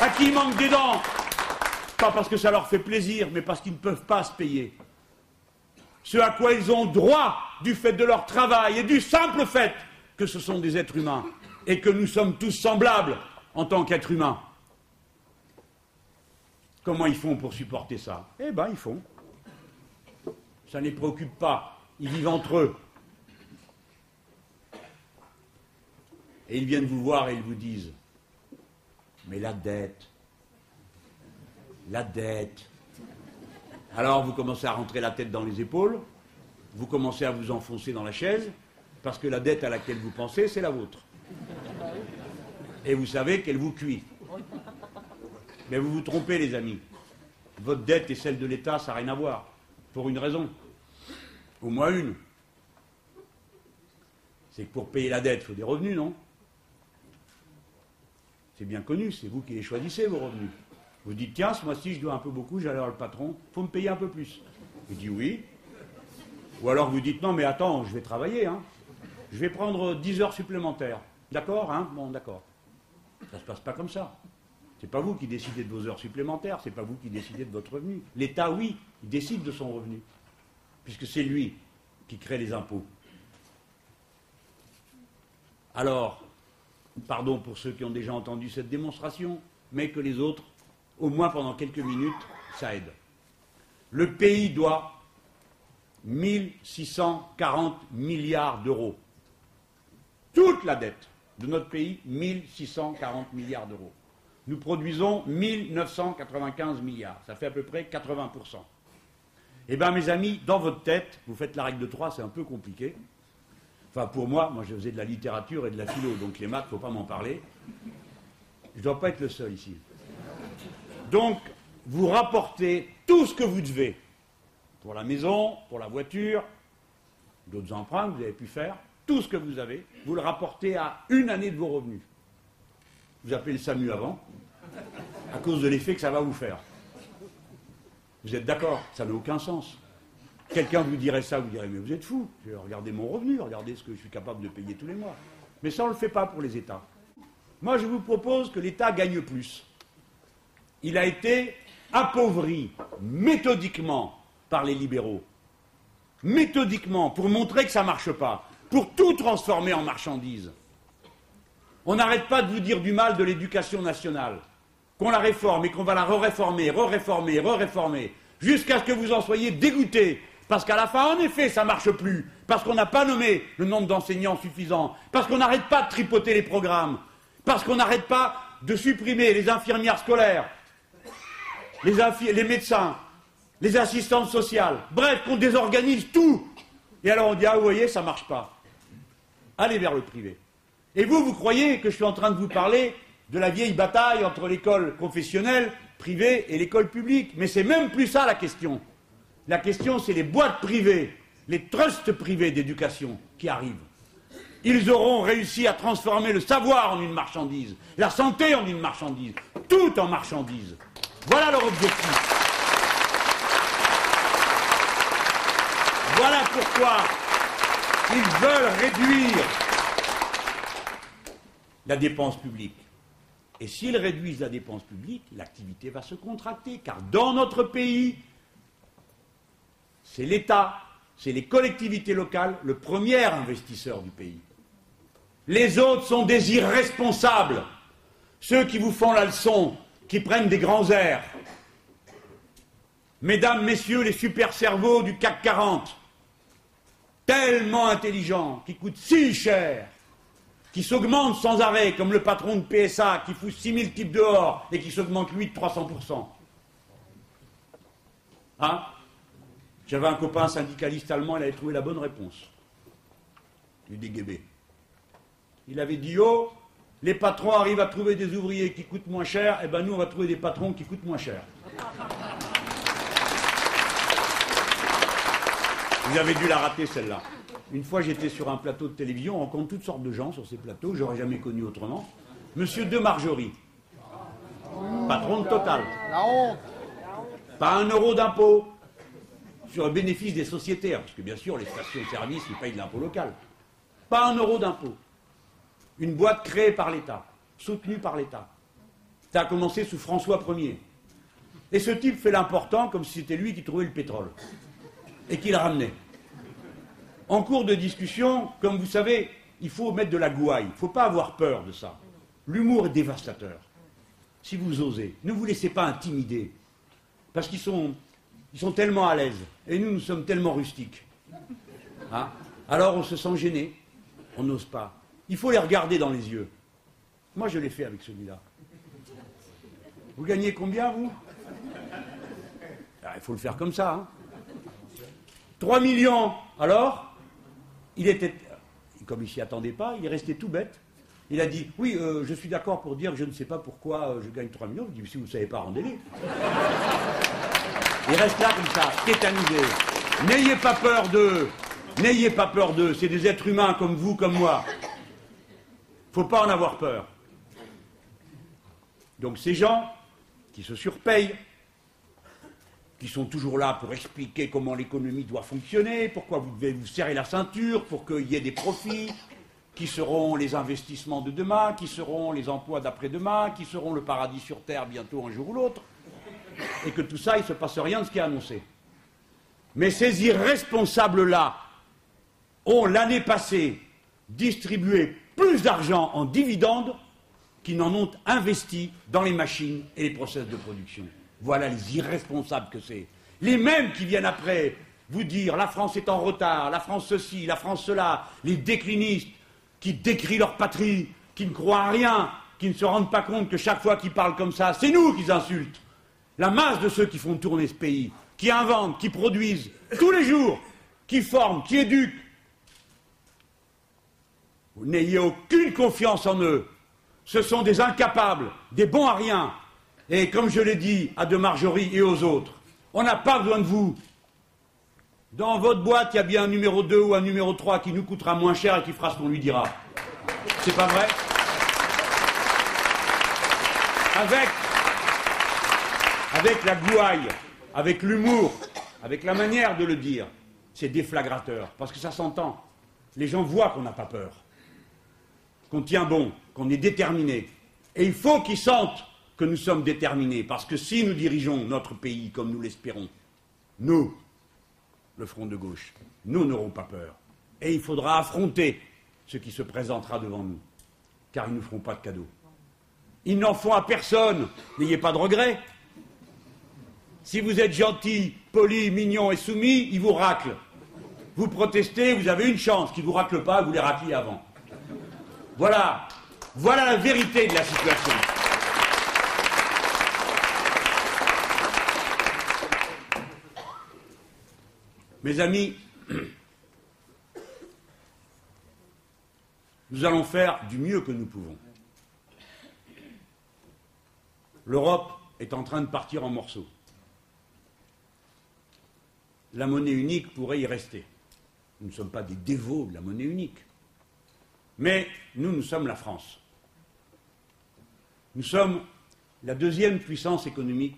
à qui il manque des dents Pas parce que ça leur fait plaisir, mais parce qu'ils ne peuvent pas se payer. Ce à quoi ils ont droit du fait de leur travail et du simple fait que ce sont des êtres humains et que nous sommes tous semblables en tant qu'êtres humains. Comment ils font pour supporter ça? Eh bien, ils font ça ne les préoccupe pas. Ils vivent entre eux. Et ils viennent vous voir et ils vous disent Mais la dette, la dette. Alors vous commencez à rentrer la tête dans les épaules, vous commencez à vous enfoncer dans la chaise, parce que la dette à laquelle vous pensez, c'est la vôtre. Et vous savez qu'elle vous cuit. Mais vous vous trompez, les amis. Votre dette et celle de l'État, ça n'a rien à voir pour une raison. Au moins une. C'est que pour payer la dette, il faut des revenus, non? C'est bien connu, c'est vous qui les choisissez, vos revenus. Vous dites, tiens, ce mois-ci, je dois un peu beaucoup, j'allais voir le patron, il faut me payer un peu plus. Il dit oui. Ou alors vous dites, non, mais attends, je vais travailler, hein. Je vais prendre 10 heures supplémentaires. D'accord, hein? Bon, d'accord. Ça ne se passe pas comme ça. C'est pas vous qui décidez de vos heures supplémentaires, c'est pas vous qui décidez de votre revenu. L'État, oui, il décide de son revenu, puisque c'est lui qui crée les impôts. Alors, pardon pour ceux qui ont déjà entendu cette démonstration, mais que les autres, au moins pendant quelques minutes, ça aide. Le pays doit 1640 milliards d'euros. Toute la dette de notre pays, 1640 milliards d'euros nous produisons 1995 milliards. Ça fait à peu près 80%. Eh bien, mes amis, dans votre tête, vous faites la règle de 3, c'est un peu compliqué. Enfin, pour moi, moi je faisais de la littérature et de la philo, donc les maths, il ne faut pas m'en parler. Je ne dois pas être le seul ici. Donc, vous rapportez tout ce que vous devez. Pour la maison, pour la voiture, d'autres emprunts que vous avez pu faire, tout ce que vous avez, vous le rapportez à une année de vos revenus. Vous appelez le SAMU avant, à cause de l'effet que ça va vous faire. Vous êtes d'accord? Ça n'a aucun sens. Quelqu'un vous dirait ça, vous direz, mais vous êtes fou. Regardez mon revenu, regardez ce que je suis capable de payer tous les mois. Mais ça, on ne le fait pas pour les États. Moi, je vous propose que l'État gagne plus. Il a été appauvri méthodiquement par les libéraux. Méthodiquement, pour montrer que ça ne marche pas. Pour tout transformer en marchandise. On n'arrête pas de vous dire du mal de l'éducation nationale, qu'on la réforme et qu'on va la re-réformer, re-réformer, re-réformer, jusqu'à ce que vous en soyez dégoûtés. Parce qu'à la fin, en effet, ça ne marche plus. Parce qu'on n'a pas nommé le nombre d'enseignants suffisant. Parce qu'on n'arrête pas de tripoter les programmes. Parce qu'on n'arrête pas de supprimer les infirmières scolaires, les, les médecins, les assistantes sociales. Bref, qu'on désorganise tout. Et alors on dit, ah vous voyez, ça ne marche pas. Allez vers le privé. Et vous, vous croyez que je suis en train de vous parler de la vieille bataille entre l'école confessionnelle privée et l'école publique. Mais c'est même plus ça la question. La question, c'est les boîtes privées, les trusts privés d'éducation qui arrivent. Ils auront réussi à transformer le savoir en une marchandise, la santé en une marchandise, tout en marchandise. Voilà leur objectif. Voilà pourquoi ils veulent réduire la dépense publique. Et s'ils réduisent la dépense publique, l'activité va se contracter, car dans notre pays, c'est l'État, c'est les collectivités locales le premier investisseur du pays. Les autres sont des irresponsables, ceux qui vous font la leçon, qui prennent des grands airs. Mesdames, Messieurs les super cerveaux du CAC 40, tellement intelligents, qui coûtent si cher, qui s'augmentent sans arrêt, comme le patron de PSA qui fout 6000 types dehors et qui s'augmente lui de 300%. Hein? J'avais un copain syndicaliste allemand, il avait trouvé la bonne réponse du DGB. Il avait dit Oh, les patrons arrivent à trouver des ouvriers qui coûtent moins cher, et eh bien nous on va trouver des patrons qui coûtent moins cher. Vous avez dû la rater celle-là. Une fois j'étais sur un plateau de télévision, on rencontre toutes sortes de gens sur ces plateaux, j'aurais jamais connu autrement. Monsieur De Marjorie, patron de Total. La honte. Pas un euro d'impôt sur le bénéfice des sociétaires, parce que bien sûr les stations-service ils payent de l'impôt local. Pas un euro d'impôt. Une boîte créée par l'État, soutenue par l'État. Ça a commencé sous François Ier. Et ce type fait l'important comme si c'était lui qui trouvait le pétrole et qui le ramenait. En cours de discussion, comme vous savez, il faut mettre de la gouaille. Il ne faut pas avoir peur de ça. L'humour est dévastateur. Si vous osez, ne vous laissez pas intimider. Parce qu'ils sont, ils sont tellement à l'aise. Et nous, nous sommes tellement rustiques. Hein? Alors on se sent gêné. On n'ose pas. Il faut les regarder dans les yeux. Moi, je l'ai fait avec celui-là. Vous gagnez combien, vous? Ah, Il faut le faire comme ça. Hein. 3 millions. Alors Il était. Comme il s'y attendait pas, il est resté tout bête. Il a dit Oui, euh, je suis d'accord pour dire que je ne sais pas pourquoi euh, je gagne 3 millions. Je dis Si vous ne savez pas, rendez-les. Il reste là comme ça, tétanisé. N'ayez pas peur d'eux. N'ayez pas peur d'eux, c'est des êtres humains comme vous, comme moi. Faut pas en avoir peur. Donc ces gens qui se surpayent, qui sont toujours là pour expliquer comment l'économie doit fonctionner, pourquoi vous devez vous serrer la ceinture pour qu'il y ait des profits, qui seront les investissements de demain, qui seront les emplois d'après-demain, qui seront le paradis sur Terre bientôt un jour ou l'autre, et que tout ça, il ne se passe rien de ce qui est annoncé. Mais ces irresponsables-là, ont l'année passée distribué plus d'argent en dividendes qu'ils n'en ont investi dans les machines et les process de production. Voilà les irresponsables que c'est. Les mêmes qui viennent après vous dire la France est en retard, la France ceci, la France cela, les déclinistes qui décrient leur patrie, qui ne croient à rien, qui ne se rendent pas compte que chaque fois qu'ils parlent comme ça, c'est nous qu'ils insultent. La masse de ceux qui font tourner ce pays, qui inventent, qui produisent tous les jours, qui forment, qui éduquent, vous n'ayez aucune confiance en eux. Ce sont des incapables, des bons à rien. Et comme je l'ai dit à De Marjorie et aux autres, on n'a pas besoin de vous. Dans votre boîte, il y a bien un numéro 2 ou un numéro 3 qui nous coûtera moins cher et qui fera ce qu'on lui dira. C'est pas vrai? Avec, avec la gouaille, avec l'humour, avec la manière de le dire, c'est déflagrateur, parce que ça s'entend. Les gens voient qu'on n'a pas peur qu'on tient bon, qu'on est déterminé. Et il faut qu'ils sentent que nous sommes déterminés, parce que si nous dirigeons notre pays comme nous l'espérons, nous, le Front de gauche, nous n'aurons pas peur. Et il faudra affronter ce qui se présentera devant nous, car ils ne nous feront pas de cadeaux. Ils n'en font à personne, n'ayez pas de regrets. Si vous êtes gentil, poli, mignon et soumis, ils vous raclent. Vous protestez, vous avez une chance. Qu'ils ne vous raclent pas, vous les raclez avant. Voilà, voilà la vérité de la situation. Mes amis, nous allons faire du mieux que nous pouvons. L'Europe est en train de partir en morceaux. La monnaie unique pourrait y rester. Nous ne sommes pas des dévots de la monnaie unique. Mais nous, nous sommes la France. Nous sommes la deuxième puissance économique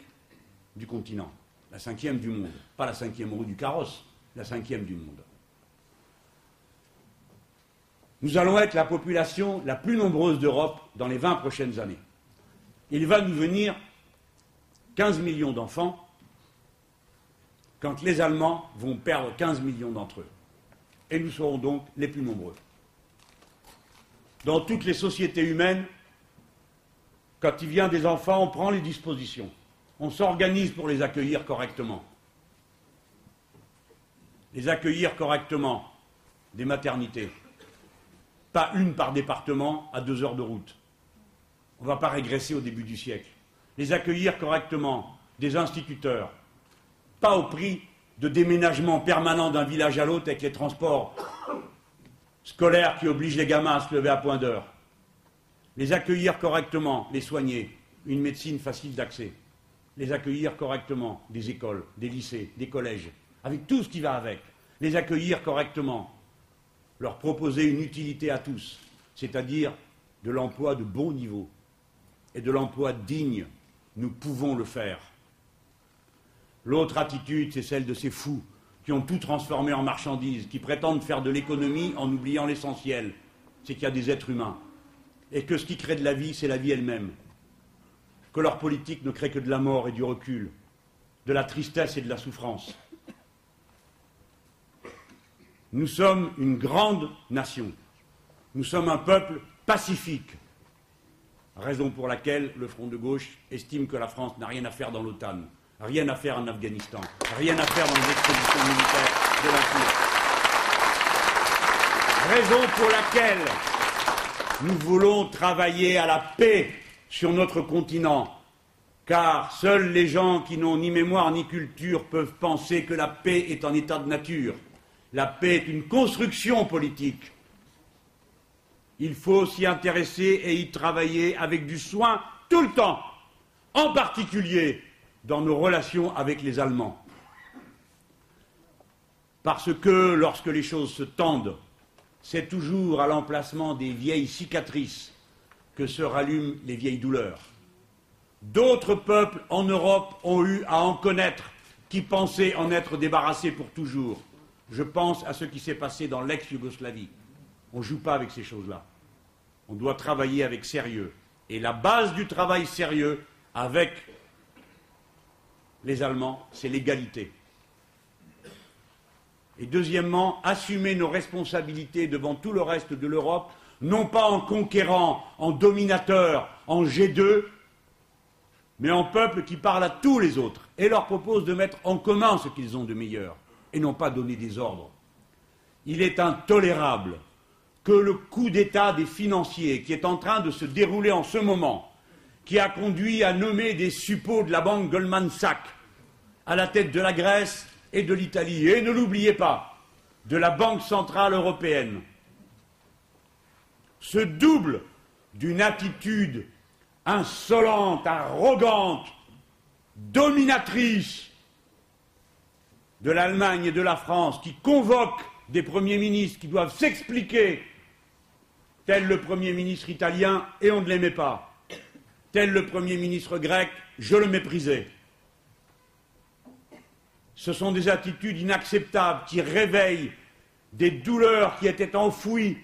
du continent, la cinquième du monde. Pas la cinquième roue du carrosse, la cinquième du monde. Nous allons être la population la plus nombreuse d'Europe dans les 20 prochaines années. Il va nous venir 15 millions d'enfants quand les Allemands vont perdre 15 millions d'entre eux. Et nous serons donc les plus nombreux dans toutes les sociétés humaines, quand il vient des enfants, on prend les dispositions. On s'organise pour les accueillir correctement. Les accueillir correctement, des maternités. Pas une par département à deux heures de route. On ne va pas régresser au début du siècle. Les accueillir correctement, des instituteurs, pas au prix de déménagement permanent d'un village à l'autre avec les transports scolaires qui obligent les gamins à se lever à point d'heure. Les accueillir correctement, les soigner, une médecine facile d'accès. Les accueillir correctement, des écoles, des lycées, des collèges, avec tout ce qui va avec. Les accueillir correctement, leur proposer une utilité à tous, c'est-à-dire de l'emploi de bon niveau et de l'emploi digne. Nous pouvons le faire. L'autre attitude, c'est celle de ces fous qui ont tout transformé en marchandises, qui prétendent faire de l'économie en oubliant l'essentiel, c'est qu'il y a des êtres humains, et que ce qui crée de la vie, c'est la vie elle-même, que leur politique ne crée que de la mort et du recul, de la tristesse et de la souffrance. Nous sommes une grande nation, nous sommes un peuple pacifique, raison pour laquelle le Front de gauche estime que la France n'a rien à faire dans l'OTAN. Rien à faire en Afghanistan. Rien à faire dans les expéditions militaires de l'Empire. Raison pour laquelle nous voulons travailler à la paix sur notre continent. Car seuls les gens qui n'ont ni mémoire ni culture peuvent penser que la paix est en état de nature. La paix est une construction politique. Il faut s'y intéresser et y travailler avec du soin tout le temps, en particulier dans nos relations avec les Allemands. Parce que lorsque les choses se tendent, c'est toujours à l'emplacement des vieilles cicatrices que se rallument les vieilles douleurs. D'autres peuples en Europe ont eu à en connaître qui pensaient en être débarrassés pour toujours. Je pense à ce qui s'est passé dans l'ex-Yougoslavie. On ne joue pas avec ces choses-là. On doit travailler avec sérieux. Et la base du travail sérieux avec les Allemands, c'est l'égalité. Et deuxièmement, assumer nos responsabilités devant tout le reste de l'Europe, non pas en conquérant, en dominateur, en G2, mais en peuple qui parle à tous les autres et leur propose de mettre en commun ce qu'ils ont de meilleur et non pas donner des ordres. Il est intolérable que le coup d'État des financiers qui est en train de se dérouler en ce moment qui a conduit à nommer des suppôts de la banque Goldman Sachs à la tête de la Grèce et de l'Italie. Et ne l'oubliez pas, de la Banque centrale européenne. Ce double d'une attitude insolente, arrogante, dominatrice de l'Allemagne et de la France qui convoque des premiers ministres qui doivent s'expliquer, tel le Premier ministre italien, et on ne l'aimait pas tel le Premier ministre grec, je le méprisais. Ce sont des attitudes inacceptables qui réveillent des douleurs qui étaient enfouies,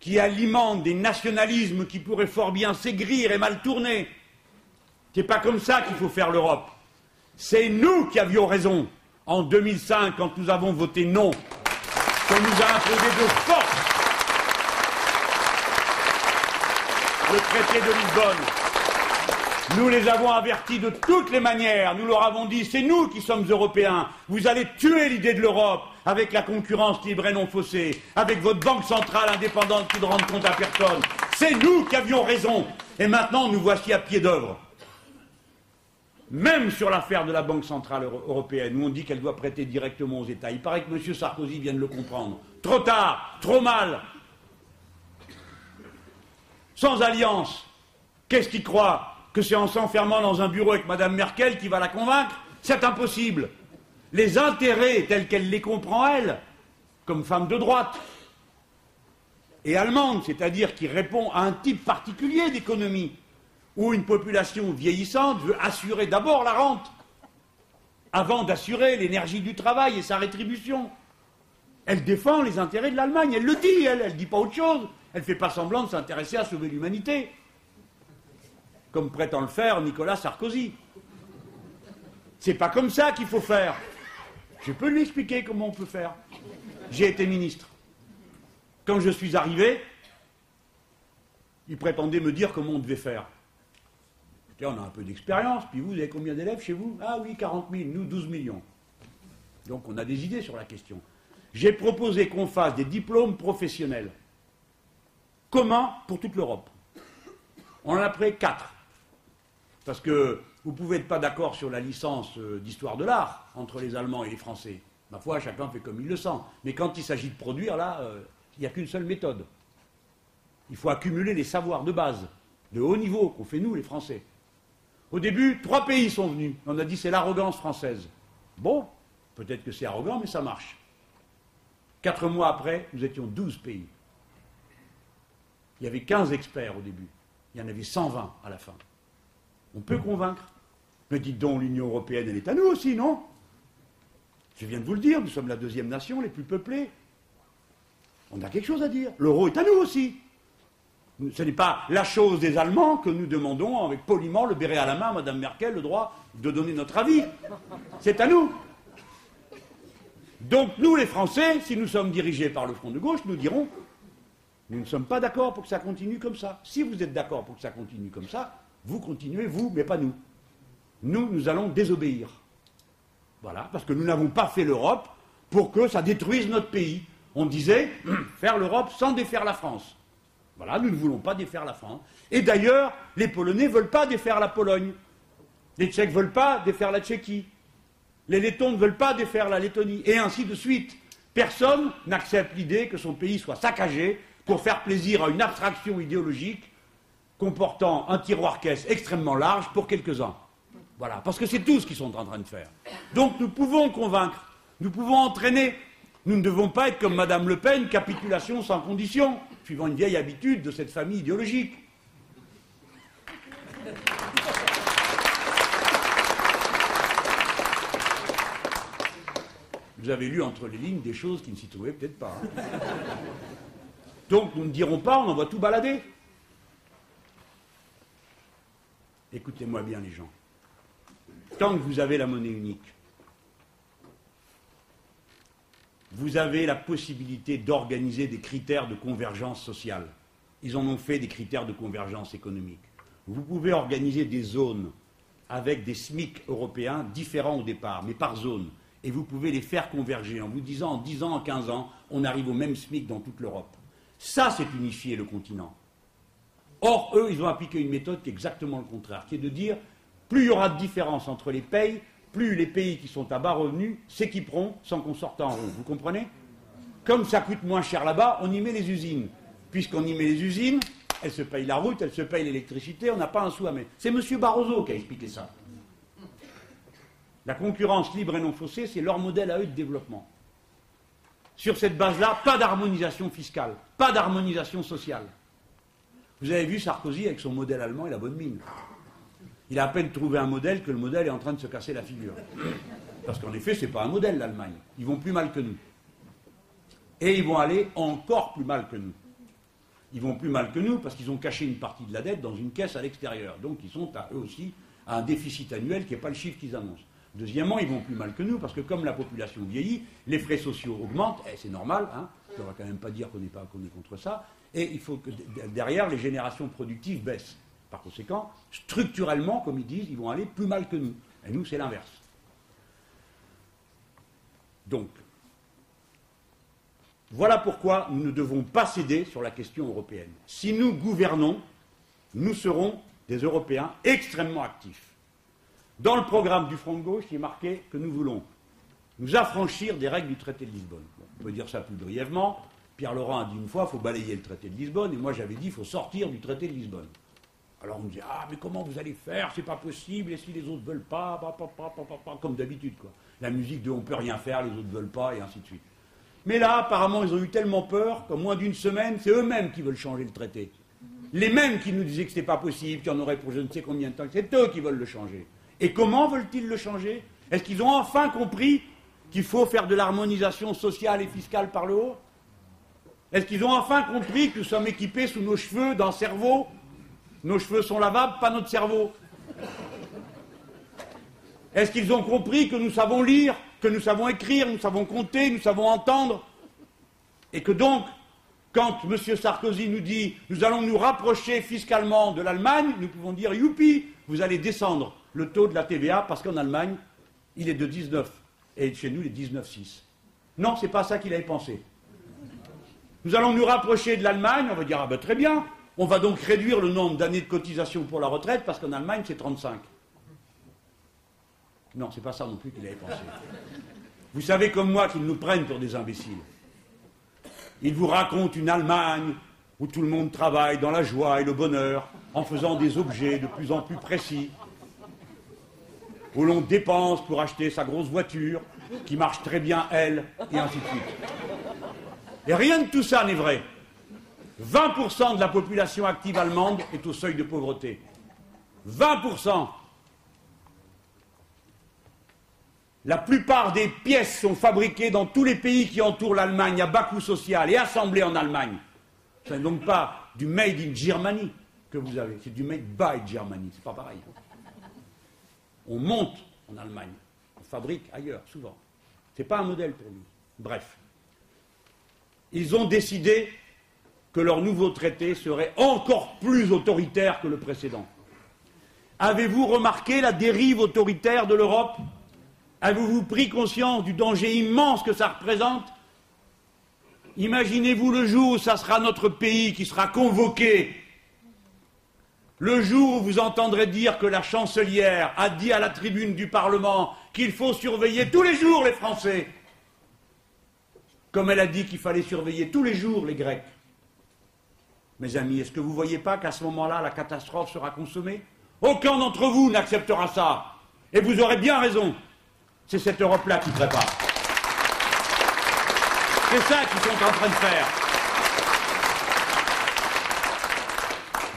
qui alimentent des nationalismes qui pourraient fort bien s'aigrir et mal tourner. Ce n'est pas comme ça qu'il faut faire l'Europe. C'est nous qui avions raison en 2005 quand nous avons voté non, qu'on nous a imposé de force le traité de Lisbonne. Nous les avons avertis de toutes les manières. Nous leur avons dit c'est nous qui sommes européens. Vous allez tuer l'idée de l'Europe avec la concurrence libre et non faussée, avec votre banque centrale indépendante qui ne rend compte à personne. C'est nous qui avions raison. Et maintenant, nous voici à pied d'œuvre. Même sur l'affaire de la Banque centrale européenne, où on dit qu'elle doit prêter directement aux États. Il paraît que M. Sarkozy vient de le comprendre. Trop tard, trop mal. Sans alliance, qu'est-ce qu'il croit que c'est en s'enfermant dans un bureau avec Mme Merkel qui va la convaincre C'est impossible. Les intérêts tels qu'elle les comprend, elle, comme femme de droite, et allemande, c'est-à-dire qui répond à un type particulier d'économie, où une population vieillissante veut assurer d'abord la rente, avant d'assurer l'énergie du travail et sa rétribution. Elle défend les intérêts de l'Allemagne, elle le dit, elle, elle ne dit pas autre chose. Elle ne fait pas semblant de s'intéresser à sauver l'humanité comme prétend le faire Nicolas Sarkozy. C'est pas comme ça qu'il faut faire. Je peux lui expliquer comment on peut faire. J'ai été ministre. Quand je suis arrivé, il prétendait me dire comment on devait faire. On a un peu d'expérience, puis vous, avez combien d'élèves chez vous? Ah oui, 40 000, nous 12 millions. Donc on a des idées sur la question. j'ai proposé qu'on fasse des diplômes professionnels communs pour toute l'Europe. On en a pris quatre. Parce que vous pouvez être pas d'accord sur la licence euh, d'histoire de l'art entre les Allemands et les Français. Ma foi, chacun fait comme il le sent. Mais quand il s'agit de produire, là, euh, il n'y a qu'une seule méthode. Il faut accumuler les savoirs de base, de haut niveau, qu'on fait nous, les Français. Au début, trois pays sont venus. On a dit c'est l'arrogance française. Bon, peut-être que c'est arrogant, mais ça marche. Quatre mois après, nous étions douze pays. Il y avait 15 experts au début. Il y en avait 120 à la fin. On peut convaincre. Mais dites donc, l'Union européenne, elle est à nous aussi, non? Je viens de vous le dire, nous sommes la deuxième nation les plus peuplées. On a quelque chose à dire. L'euro est à nous aussi. Ce n'est pas la chose des Allemands que nous demandons avec poliment, le béret à la main, Madame Merkel, le droit de donner notre avis. C'est à nous. Donc nous, les Français, si nous sommes dirigés par le Front de gauche, nous dirons, nous ne sommes pas d'accord pour que ça continue comme ça. Si vous êtes d'accord pour que ça continue comme ça, vous continuez, vous, mais pas nous. Nous, nous allons désobéir. Voilà, parce que nous n'avons pas fait l'Europe pour que ça détruise notre pays. On disait faire l'Europe sans défaire la France. Voilà, nous ne voulons pas défaire la France. Et d'ailleurs, les Polonais ne veulent pas défaire la Pologne. Les Tchèques ne veulent pas défaire la Tchéquie. Les Lettons ne veulent pas défaire la Lettonie. Et ainsi de suite. Personne n'accepte l'idée que son pays soit saccagé pour faire plaisir à une abstraction idéologique comportant un tiroir caisse extrêmement large pour quelques-uns. Voilà, parce que c'est tout ce qu'ils sont en train de faire. Donc nous pouvons convaincre, nous pouvons entraîner. Nous ne devons pas être comme Madame Le Pen, capitulation sans condition, suivant une vieille habitude de cette famille idéologique. Vous avez lu entre les lignes des choses qui ne s'y trouvaient peut-être pas. Hein. Donc nous ne dirons pas, on en va tout balader. Écoutez-moi bien les gens. Tant que vous avez la monnaie unique, vous avez la possibilité d'organiser des critères de convergence sociale. Ils en ont fait des critères de convergence économique. Vous pouvez organiser des zones avec des SMIC européens différents au départ, mais par zone. Et vous pouvez les faire converger en vous disant en 10 ans, en 15 ans, on arrive au même SMIC dans toute l'Europe. Ça, c'est unifier le continent. Or, eux, ils ont appliqué une méthode qui est exactement le contraire, qui est de dire plus il y aura de différence entre les pays, plus les pays qui sont à bas revenus s'équiperont sans qu'on sorte en rond. Vous comprenez? Comme ça coûte moins cher là-bas, on y met les usines. Puisqu'on y met les usines, elles se payent la route, elles se payent l'électricité, on n'a pas un sou à mettre. C'est M. Barroso qui a expliqué ça. La concurrence libre et non faussée, c'est leur modèle à eux de développement. Sur cette base-là, pas d'harmonisation fiscale, pas d'harmonisation sociale. Vous avez vu Sarkozy avec son modèle allemand et la bonne mine. Il a à peine trouvé un modèle que le modèle est en train de se casser la figure. Parce qu'en effet, ce n'est pas un modèle, l'Allemagne. Ils vont plus mal que nous. Et ils vont aller encore plus mal que nous. Ils vont plus mal que nous parce qu'ils ont caché une partie de la dette dans une caisse à l'extérieur. Donc ils sont à eux aussi à un déficit annuel qui n'est pas le chiffre qu'ils annoncent. Deuxièmement, ils vont plus mal que nous parce que comme la population vieillit, les frais sociaux augmentent, et c'est normal, hein, on ne va quand même pas dire qu'on pas est contre ça, et il faut que derrière, les générations productives baissent. Par conséquent, structurellement, comme ils disent, ils vont aller plus mal que nous. Et nous, c'est l'inverse. Donc, voilà pourquoi nous ne devons pas céder sur la question européenne. Si nous gouvernons, nous serons des Européens extrêmement actifs. Dans le programme du Front de gauche, il est marqué que nous voulons nous affranchir des règles du traité de Lisbonne. on peut dire ça plus brièvement. Pierre Laurent a dit une fois, il faut balayer le traité de Lisbonne, et moi j'avais dit, il faut sortir du traité de Lisbonne. Alors on me dit, ah, mais comment vous allez faire? C'est pas possible, et si les autres veulent pas, comme d'habitude, quoi. La musique de on peut rien faire, les autres veulent pas, et ainsi de suite. Mais là, apparemment, ils ont eu tellement peur qu'en moins d'une semaine, c'est eux-mêmes qui veulent changer le traité. Les mêmes qui nous disaient que ce n'était pas possible, qu'il y en aurait pour je ne sais combien de temps, c'est eux qui veulent le changer. Et comment veulent-ils le changer? Est-ce qu'ils ont enfin compris qu'il faut faire de l'harmonisation sociale et fiscale par le haut? Est-ce qu'ils ont enfin compris que nous sommes équipés sous nos cheveux d'un cerveau Nos cheveux sont lavables, pas notre cerveau. Est-ce qu'ils ont compris que nous savons lire, que nous savons écrire, nous savons compter, nous savons entendre? Et que donc, quand M. Sarkozy nous dit nous allons nous rapprocher fiscalement de l'Allemagne, nous pouvons dire youpi, vous allez descendre le taux de la TVA parce qu'en Allemagne, il est de 19 et chez nous, il est 19,6. Non, c'est pas ça qu'il avait pensé. Nous allons nous rapprocher de l'Allemagne, on va dire, ah ben très bien, on va donc réduire le nombre d'années de cotisation pour la retraite parce qu'en Allemagne c'est 35. Non, c'est pas ça non plus qu'il avait pensé. Vous savez comme moi qu'ils nous prennent pour des imbéciles. Ils vous racontent une Allemagne où tout le monde travaille dans la joie et le bonheur en faisant des objets de plus en plus précis, où l'on dépense pour acheter sa grosse voiture, qui marche très bien elle, et ainsi de suite. Et rien de tout ça n'est vrai. 20% de la population active allemande est au seuil de pauvreté. 20%. La plupart des pièces sont fabriquées dans tous les pays qui entourent l'Allemagne à bas coût social et assemblées en Allemagne. Ce n'est donc pas du made in Germany que vous avez, c'est du made by Germany, c'est pas pareil. On monte en Allemagne, on fabrique ailleurs, souvent. Ce n'est pas un modèle pour nous. Bref. Ils ont décidé que leur nouveau traité serait encore plus autoritaire que le précédent. Avez-vous remarqué la dérive autoritaire de l'Europe? Avez-vous pris conscience du danger immense que ça représente? Imaginez-vous le jour où ça sera notre pays qui sera convoqué, le jour où vous entendrez dire que la chancelière a dit à la tribune du Parlement qu'il faut surveiller tous les jours les Français, comme elle a dit qu'il fallait surveiller tous les jours les Grecs. Mes amis, est-ce que vous ne voyez pas qu'à ce moment-là, la catastrophe sera consommée? Aucun d'entre vous n'acceptera ça. Et vous aurez bien raison. C'est cette Europe-là qui prépare. C'est ça qu'ils sont en train de faire.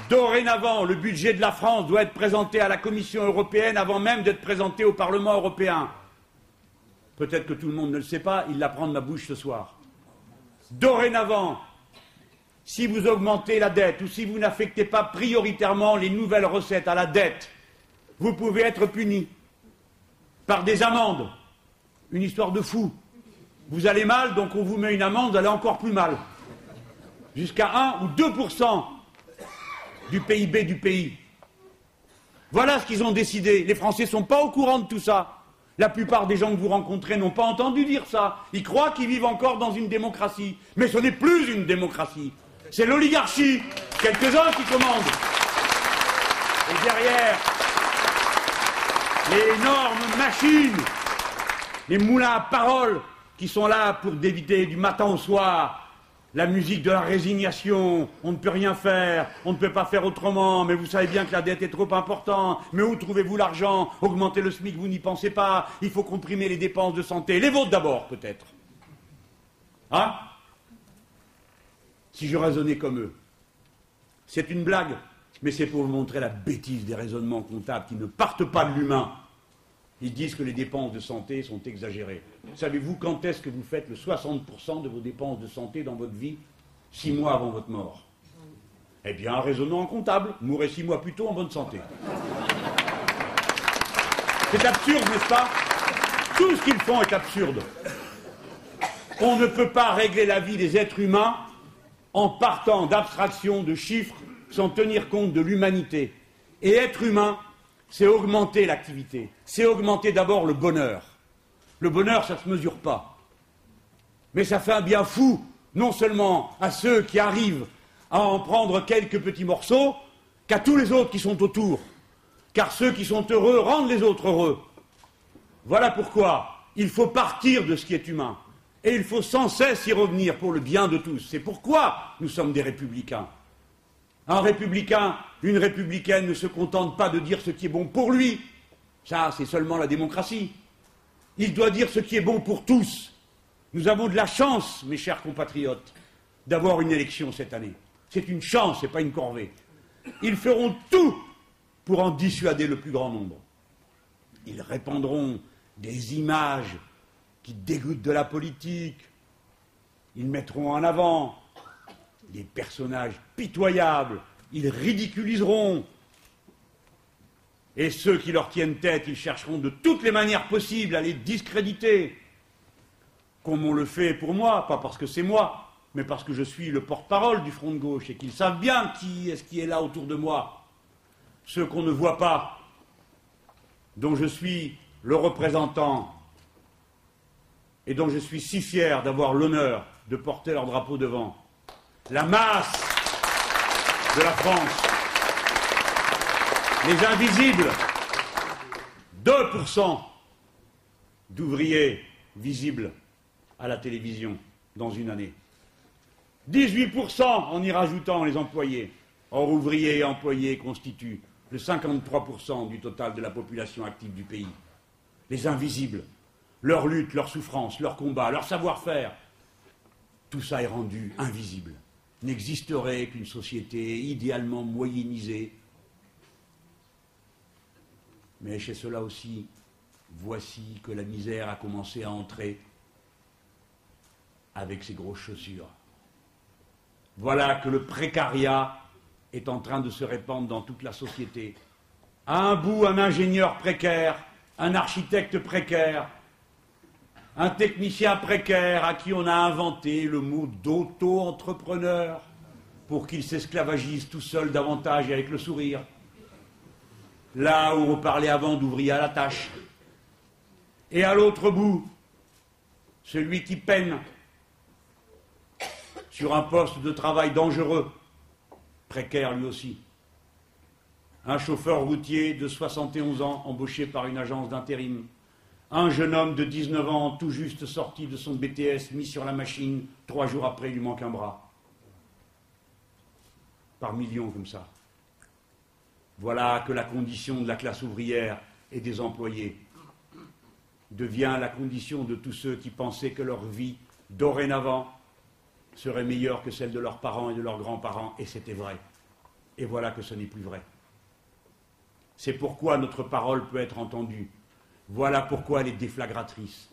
Dorénavant, le budget de la France doit être présenté à la Commission européenne avant même d'être présenté au Parlement européen. Peut-être que tout le monde ne le sait pas, il l'apprend de ma bouche ce soir. Dorénavant, si vous augmentez la dette ou si vous n'affectez pas prioritairement les nouvelles recettes à la dette, vous pouvez être puni par des amendes. Une histoire de fou. Vous allez mal, donc on vous met une amende, vous allez encore plus mal. Jusqu'à 1 ou 2% du PIB du pays. Voilà ce qu'ils ont décidé. Les Français ne sont pas au courant de tout ça. La plupart des gens que vous rencontrez n'ont pas entendu dire ça. Ils croient qu'ils vivent encore dans une démocratie. Mais ce n'est plus une démocratie. C'est l'oligarchie. Quelques-uns qui commandent. Et derrière, les énormes machines, les moulins à paroles qui sont là pour d'éviter du matin au soir la musique de la résignation, on ne peut rien faire, on ne peut pas faire autrement, mais vous savez bien que la dette est trop importante, mais où trouvez-vous l'argent? Augmenter le SMIC, vous n'y pensez pas, il faut comprimer les dépenses de santé, les vôtres d'abord peut-être. Hein? Si je raisonnais comme eux. C'est une blague, mais c'est pour vous montrer la bêtise des raisonnements comptables qui ne partent pas de l'humain. Ils disent que les dépenses de santé sont exagérées. Savez-vous quand est-ce que vous faites le 60% de vos dépenses de santé dans votre vie? Six mois avant votre mort. Eh bien, un raisonnement comptable, mourrez six mois plus tôt en bonne santé. C'est absurde, n'est-ce pas? Tout ce qu'ils font est absurde. On ne peut pas régler la vie des êtres humains en partant d'abstractions, de chiffres, sans tenir compte de l'humanité. Et être humain, c'est augmenter l'activité, c'est augmenter d'abord le bonheur. Le bonheur, ça ne se mesure pas. Mais ça fait un bien fou, non seulement à ceux qui arrivent à en prendre quelques petits morceaux, qu'à tous les autres qui sont autour. Car ceux qui sont heureux rendent les autres heureux. Voilà pourquoi il faut partir de ce qui est humain. Et il faut sans cesse y revenir pour le bien de tous. C'est pourquoi nous sommes des républicains. Un républicain, une républicaine ne se contente pas de dire ce qui est bon pour lui. Ça, c'est seulement la démocratie. Il doit dire ce qui est bon pour tous. Nous avons de la chance, mes chers compatriotes, d'avoir une élection cette année. C'est une chance, ce n'est pas une corvée. Ils feront tout pour en dissuader le plus grand nombre. Ils répandront des images qui dégoûtent de la politique. Ils mettront en avant des personnages pitoyables, ils ridiculiseront. Et ceux qui leur tiennent tête, ils chercheront de toutes les manières possibles à les discréditer, comme on le fait pour moi, pas parce que c'est moi, mais parce que je suis le porte-parole du front de gauche et qu'ils savent bien qui est-ce qui est là autour de moi, ceux qu'on ne voit pas, dont je suis le représentant. Et dont je suis si fier d'avoir l'honneur de porter leur drapeau devant. La masse de la France. Les invisibles. 2% d'ouvriers visibles à la télévision dans une année. 18% en y rajoutant les employés. Or, ouvriers et employés constituent le 53% du total de la population active du pays. Les invisibles, leur lutte, leur souffrance, leur combat, leur savoir-faire, tout ça est rendu invisible. N'existerait qu'une société idéalement moyennisée. Mais chez cela aussi, voici que la misère a commencé à entrer avec ses grosses chaussures. Voilà que le précariat est en train de se répandre dans toute la société. À un bout, un ingénieur précaire, un architecte précaire, un technicien précaire à qui on a inventé le mot d'auto-entrepreneur pour qu'il s'esclavagise tout seul davantage et avec le sourire. Là où on parlait avant d'ouvrier à la tâche. Et à l'autre bout, celui qui peine sur un poste de travail dangereux, précaire lui aussi. Un chauffeur routier de 71 ans embauché par une agence d'intérim. Un jeune homme de 19 ans tout juste sorti de son BTS mis sur la machine, trois jours après il lui manque un bras. Par millions comme ça. Voilà que la condition de la classe ouvrière et des employés devient la condition de tous ceux qui pensaient que leur vie, dorénavant, serait meilleure que celle de leurs parents et de leurs grands-parents, et c'était vrai. Et voilà que ce n'est plus vrai. C'est pourquoi notre parole peut être entendue. Voilà pourquoi elle est déflagratrice.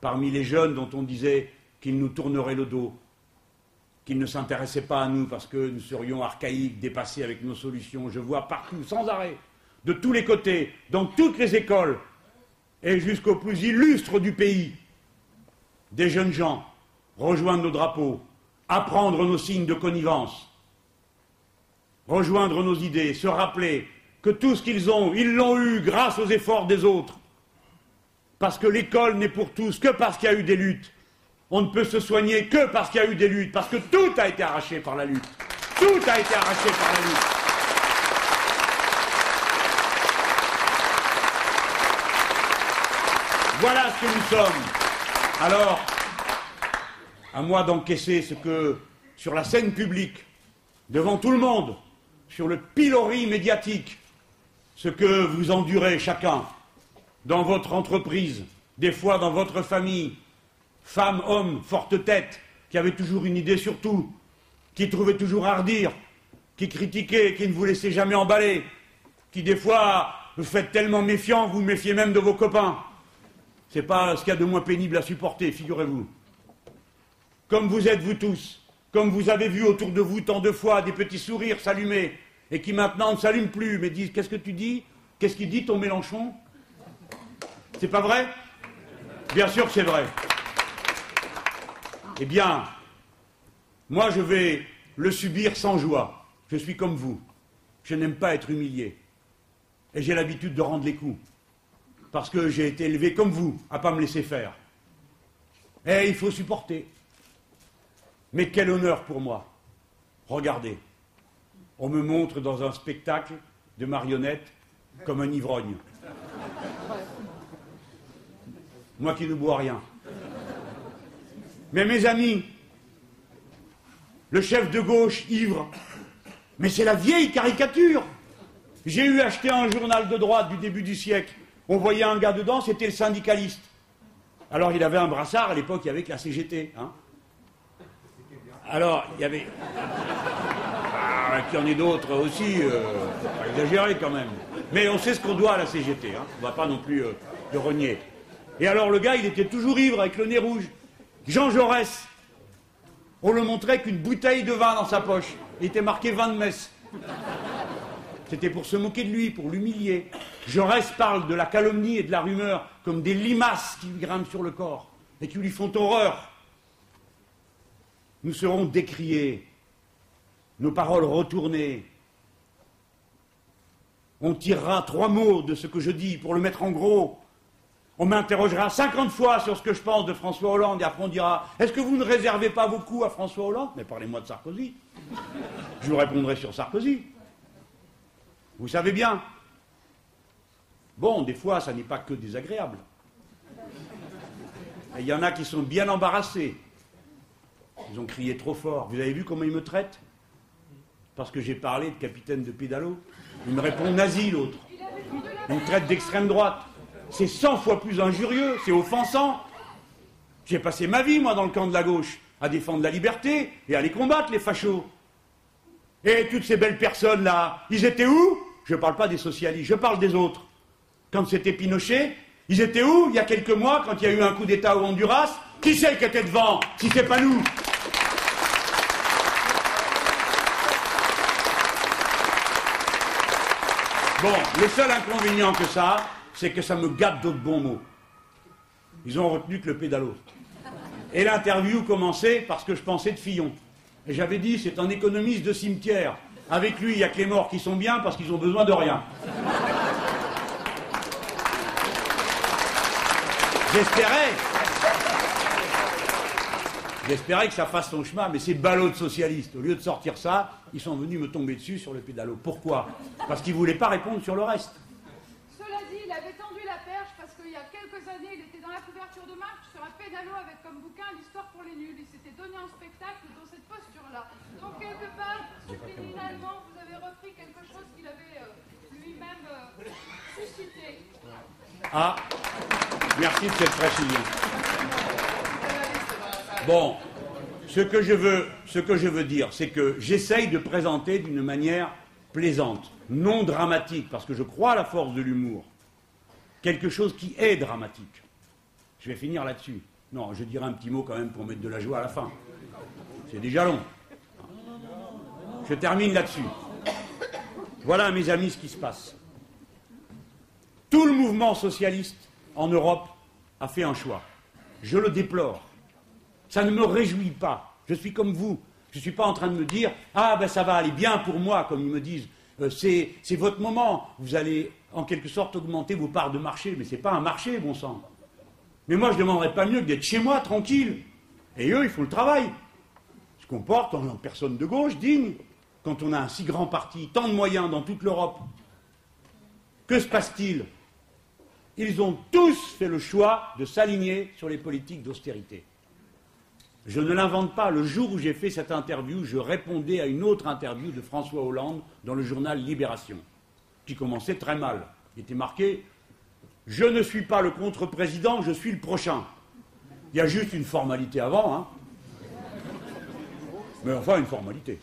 Parmi les jeunes dont on disait qu'ils nous tourneraient le dos, qu'ils ne s'intéressaient pas à nous parce que nous serions archaïques, dépassés avec nos solutions, je vois partout, sans arrêt, de tous les côtés, dans toutes les écoles, et jusqu'aux plus illustres du pays, des jeunes gens rejoindre nos drapeaux, apprendre nos signes de connivence, rejoindre nos idées, se rappeler que tout ce qu'ils ont, ils l'ont eu grâce aux efforts des autres. Parce que l'école n'est pour tous que parce qu'il y a eu des luttes. On ne peut se soigner que parce qu'il y a eu des luttes, parce que tout a été arraché par la lutte. Tout a été arraché par la lutte. Voilà ce que nous sommes. Alors, à moi d'encaisser ce que, sur la scène publique, devant tout le monde, sur le pilori médiatique, ce que vous endurez chacun dans votre entreprise, des fois dans votre famille, femme, homme, forte tête, qui avait toujours une idée sur tout, qui trouvait toujours à qui critiquait, qui ne vous laissait jamais emballer, qui des fois vous faites tellement méfiant, vous méfiez même de vos copains. C'est pas ce qu'il y a de moins pénible à supporter, figurez-vous comme vous êtes vous tous, comme vous avez vu autour de vous tant de fois des petits sourires s'allumer, et qui maintenant ne s'allument plus, mais disent Qu'est-ce que tu dis? Qu'est-ce qu'il dit ton Mélenchon? C'est pas vrai? Bien sûr que c'est vrai. Eh bien, moi je vais le subir sans joie. Je suis comme vous. Je n'aime pas être humilié. Et j'ai l'habitude de rendre les coups. Parce que j'ai été élevé comme vous, à ne pas me laisser faire. Et il faut supporter. Mais quel honneur pour moi. Regardez, on me montre dans un spectacle de marionnettes comme un ivrogne. Moi qui ne bois rien. Mais mes amis, le chef de gauche ivre, mais c'est la vieille caricature. J'ai eu acheté un journal de droite du début du siècle. On voyait un gars dedans, c'était le syndicaliste. Alors il avait un brassard, à l'époque il y avait que la CGT. Hein. Alors, il y avait. Ah, qu'il y en ait d'autres aussi, euh, pas quand même. Mais on sait ce qu'on doit à la CGT, hein. on ne va pas non plus euh, le renier. Et alors le gars, il était toujours ivre avec le nez rouge. Jean Jaurès, on le montrait qu'une bouteille de vin dans sa poche. Il était marqué vin de messe. C'était pour se moquer de lui, pour l'humilier. Jaurès parle de la calomnie et de la rumeur comme des limaces qui lui grimpent sur le corps et qui lui font horreur nous serons décriés, nos paroles retournées. On tirera trois mots de ce que je dis pour le mettre en gros. On m'interrogera 50 fois sur ce que je pense de François Hollande et après on dira Est-ce que vous ne réservez pas beaucoup à François Hollande? Mais parlez-moi de Sarkozy. Je vous répondrai sur Sarkozy. Vous savez bien. Bon, des fois, ça n'est pas que désagréable. Il y en a qui sont bien embarrassés. Ils ont crié trop fort. Vous avez vu comment ils me traitent? Parce que j'ai parlé de capitaine de pédalo. Il me répond nazi, l'autre. Il traite d'extrême droite. C'est 100 fois plus injurieux, c'est offensant. J'ai passé ma vie, moi, dans le camp de la gauche, à défendre la liberté et à les combattre, les fachos. Et toutes ces belles personnes-là, ils étaient où? Je ne parle pas des socialistes, je parle des autres. Quand c'était Pinochet, ils étaient où? Il y a quelques mois, quand il y a eu un coup d'État au Honduras Qui c'est qui était devant, si c'est pas nous Bon, le seul inconvénient que ça c'est que ça me gâte d'autres bons mots. Ils ont retenu que le pédalo. Et l'interview commençait parce que je pensais de Fillon. Et j'avais dit, c'est un économiste de cimetière. Avec lui, il n'y a que les morts qui sont bien parce qu'ils ont besoin de rien. J'espérais. J'espérais que ça fasse son chemin, mais ces ballots de socialistes, au lieu de sortir ça, ils sont venus me tomber dessus sur le pédalo. Pourquoi? Parce qu'ils ne voulaient pas répondre sur le reste. Cela dit, il avait tendu la perche parce qu'il y a quelques années, il était dans la couverture de marche sur un pédalo avec comme bouquin l'histoire pour les nuls. Il s'était donné en spectacle dans cette posture-là. Donc, quelque part, subliminalement, vous avez repris quelque chose qu'il avait euh, lui-même euh, suscité. Ah, merci de cette précision. Bon, ce que je veux, dire, c'est que j'essaye de présenter d'une manière plaisante, non dramatique, parce que je crois à la force de l'humour, quelque chose qui est dramatique. Je vais finir là-dessus. Non, je dirai un petit mot quand même pour mettre de la joie à la fin. C'est déjà long. Je termine là-dessus. Voilà, mes amis, ce qui se passe. Tout le mouvement socialiste en Europe a fait un choix. Je le déplore. Ça ne me réjouit pas. Je suis comme vous. Je ne suis pas en train de me dire Ah, ben ça va aller bien pour moi, comme ils me disent. Euh, c'est votre moment. Vous allez en quelque sorte augmenter vos parts de marché. Mais ce n'est pas un marché, bon sang. Mais moi, je ne demanderais pas mieux que d'être chez moi, tranquille. Et eux, ils font le travail. Ils se comportent en personne de gauche, digne. Quand on a un si grand parti, tant de moyens dans toute l'Europe, que se passe-t-il? Ils ont tous fait le choix de s'aligner sur les politiques d'austérité. Je ne l'invente pas. Le jour où j'ai fait cette interview, je répondais à une autre interview de François Hollande dans le journal Libération, qui commençait très mal. Il était marqué Je ne suis pas le contre-président, je suis le prochain. Il y a juste une formalité avant, hein. Mais enfin, une formalité.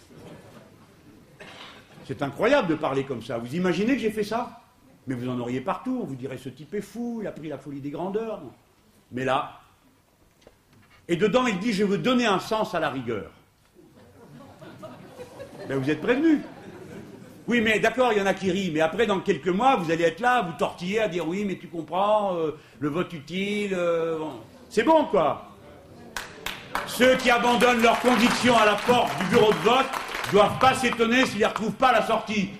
C'est incroyable de parler comme ça. Vous imaginez que j'ai fait ça? Mais vous en auriez partout. Vous dirait ce type est fou, il a pris la folie des grandeurs. Mais là, et dedans, il dit Je veux donner un sens à la rigueur. Ben, vous êtes prévenus. Oui, mais d'accord, il y en a qui rient, mais après, dans quelques mois, vous allez être là, vous tortiller à dire oui, mais tu comprends, euh, le vote utile. Euh, C'est bon, quoi. Ceux qui abandonnent leurs convictions à la porte du bureau de vote ne doivent pas s'étonner s'ils ne retrouvent pas la sortie.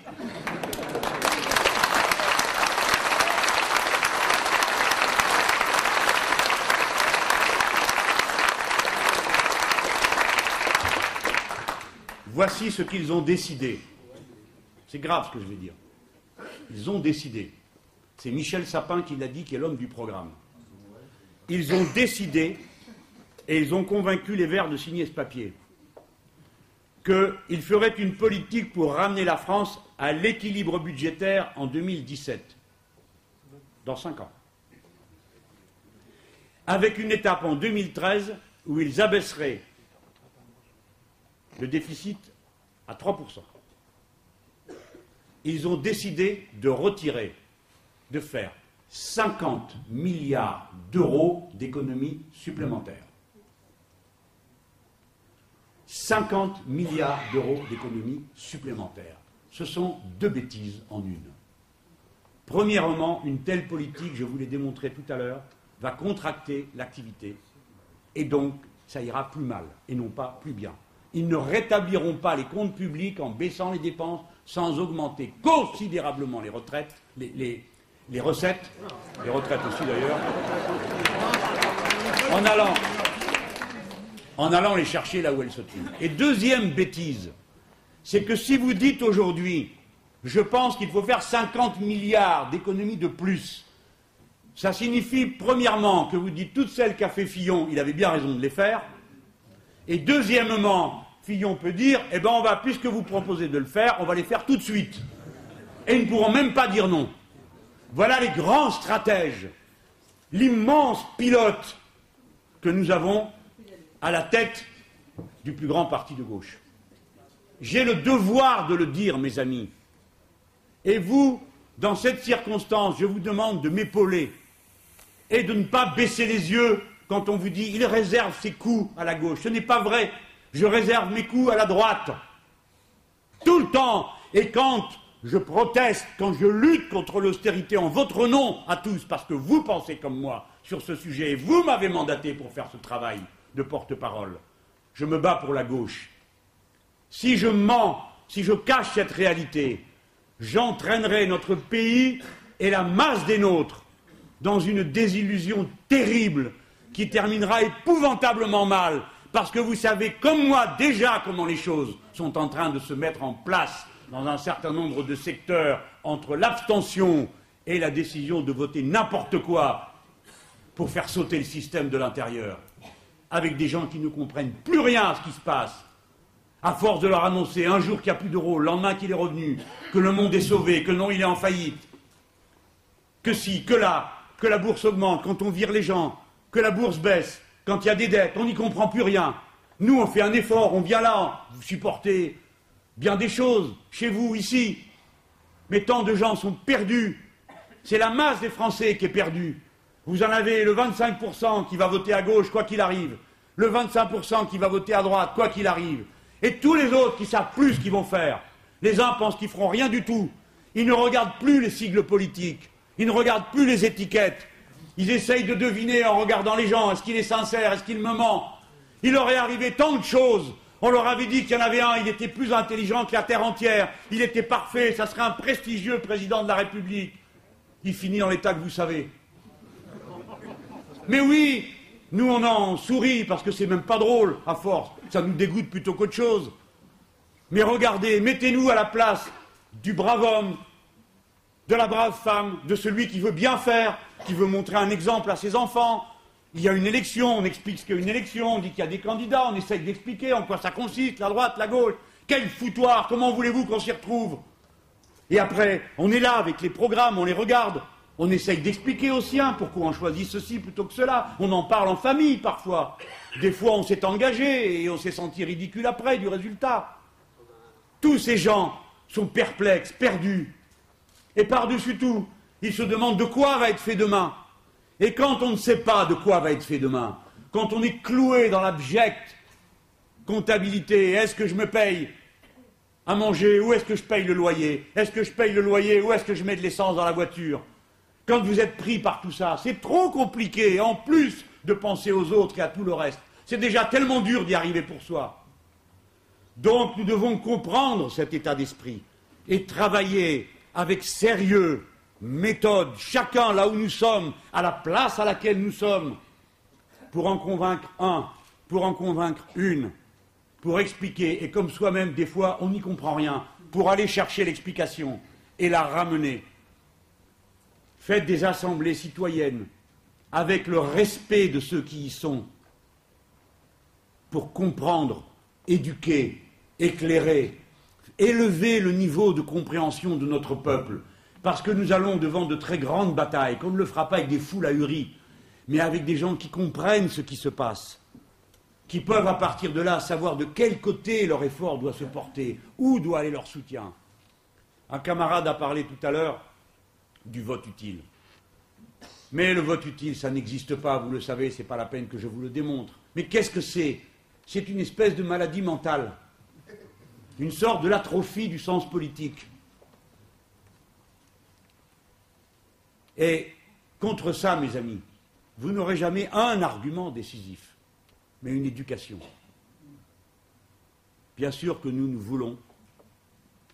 Voici ce qu'ils ont décidé. C'est grave ce que je vais dire. Ils ont décidé. C'est Michel Sapin qui l'a dit, qui est l'homme du programme. Ils ont décidé, et ils ont convaincu les Verts de signer ce papier, qu'ils feraient une politique pour ramener la France à l'équilibre budgétaire en 2017, dans cinq ans, avec une étape en 2013 où ils abaisseraient le déficit à 3%. Ils ont décidé de retirer, de faire 50 milliards d'euros d'économies supplémentaires. 50 milliards d'euros d'économies supplémentaires. Ce sont deux bêtises en une. Premièrement, une telle politique, je vous l'ai démontré tout à l'heure, va contracter l'activité et donc ça ira plus mal et non pas plus bien ils ne rétabliront pas les comptes publics en baissant les dépenses sans augmenter considérablement les retraites, les, recettes, les retraites aussi d'ailleurs, en allant, en allant les chercher là où elles se trouvent. Et deuxième bêtise, c'est que si vous dites aujourd'hui, je pense qu'il faut faire 50 milliards d'économies de plus, ça signifie premièrement que vous dites toutes celles qu'a fait Fillon, il avait bien raison de les faire, et deuxièmement, Fillon peut dire, eh ben on va, puisque vous proposez de le faire, on va les faire tout de suite. Et ils ne pourront même pas dire non. Voilà les grands stratèges, l'immense pilote que nous avons à la tête du plus grand parti de gauche. J'ai le devoir de le dire, mes amis. Et vous, dans cette circonstance, je vous demande de m'épauler et de ne pas baisser les yeux quand on vous dit il réserve ses coups à la gauche. Ce n'est pas vrai. Je réserve mes coups à la droite. Tout le temps. Et quand je proteste, quand je lutte contre l'austérité en votre nom à tous, parce que vous pensez comme moi sur ce sujet, et vous m'avez mandaté pour faire ce travail de porte-parole, je me bats pour la gauche. Si je mens, si je cache cette réalité, j'entraînerai notre pays et la masse des nôtres dans une désillusion terrible qui terminera épouvantablement mal, parce que vous savez comme moi déjà comment les choses sont en train de se mettre en place dans un certain nombre de secteurs entre l'abstention et la décision de voter n'importe quoi pour faire sauter le système de l'intérieur, avec des gens qui ne comprennent plus rien à ce qui se passe, à force de leur annoncer un jour qu'il n'y a plus d'euros, le lendemain qu'il est revenu, que le monde est sauvé, que non, il est en faillite, que si, que là, que la bourse augmente quand on vire les gens, que la bourse baisse, quand il y a des dettes, on n'y comprend plus rien. Nous, on fait un effort, on vient là, vous supportez bien des choses, chez vous, ici. Mais tant de gens sont perdus. C'est la masse des Français qui est perdue. Vous en avez le 25% qui va voter à gauche, quoi qu'il arrive. Le 25% qui va voter à droite, quoi qu'il arrive. Et tous les autres qui savent plus ce qu'ils vont faire. Les uns pensent qu'ils feront rien du tout. Ils ne regardent plus les sigles politiques. Ils ne regardent plus les étiquettes. Ils essayent de deviner en regardant les gens, est-ce qu'il est sincère, est-ce qu'il me ment. Il leur est arrivé tant de choses. On leur avait dit qu'il y en avait un, il était plus intelligent que la terre entière, il était parfait, ça serait un prestigieux président de la République. Il finit dans l'état que vous savez. Mais oui, nous on en sourit parce que c'est même pas drôle à force, ça nous dégoûte plutôt qu'autre chose. Mais regardez, mettez-nous à la place du brave homme, de la brave femme, de celui qui veut bien faire, qui veut montrer un exemple à ses enfants. Il y a une élection, on explique ce qu'est une élection, on dit qu'il y a des candidats, on essaye d'expliquer en quoi ça consiste, la droite, la gauche. Quel foutoir, comment voulez-vous qu'on s'y retrouve? Et après, on est là avec les programmes, on les regarde, on essaye d'expliquer aux siens pourquoi on choisit ceci plutôt que cela. On en parle en famille parfois. Des fois, on s'est engagé et on s'est senti ridicule après du résultat. Tous ces gens sont perplexes, perdus. Et par-dessus tout, ils se demandent de quoi va être fait demain. Et quand on ne sait pas de quoi va être fait demain, quand on est cloué dans l'abjecte comptabilité, est-ce que je me paye à manger ou est-ce que je paye le loyer? Est-ce que je paye le loyer ou est-ce que je mets de l'essence dans la voiture? Quand vous êtes pris par tout ça, c'est trop compliqué, en plus de penser aux autres et à tout le reste. C'est déjà tellement dur d'y arriver pour soi. Donc nous devons comprendre cet état d'esprit et travailler avec sérieux, méthode, chacun là où nous sommes, à la place à laquelle nous sommes, pour en convaincre un, pour en convaincre une, pour expliquer, et comme soi-même, des fois, on n'y comprend rien, pour aller chercher l'explication et la ramener. Faites des assemblées citoyennes avec le respect de ceux qui y sont, pour comprendre, éduquer, éclairer, élever le niveau de compréhension de notre peuple, parce que nous allons devant de très grandes batailles, qu'on ne le fera pas avec des foules ahuries, mais avec des gens qui comprennent ce qui se passe, qui peuvent à partir de là savoir de quel côté leur effort doit se porter, où doit aller leur soutien. Un camarade a parlé tout à l'heure du vote utile. Mais le vote utile, ça n'existe pas, vous le savez, ce n'est pas la peine que je vous le démontre. Mais qu'est-ce que c'est? C'est une espèce de maladie mentale une sorte de l'atrophie du sens politique. Et contre ça, mes amis, vous n'aurez jamais un argument décisif, mais une éducation. Bien sûr que nous, nous voulons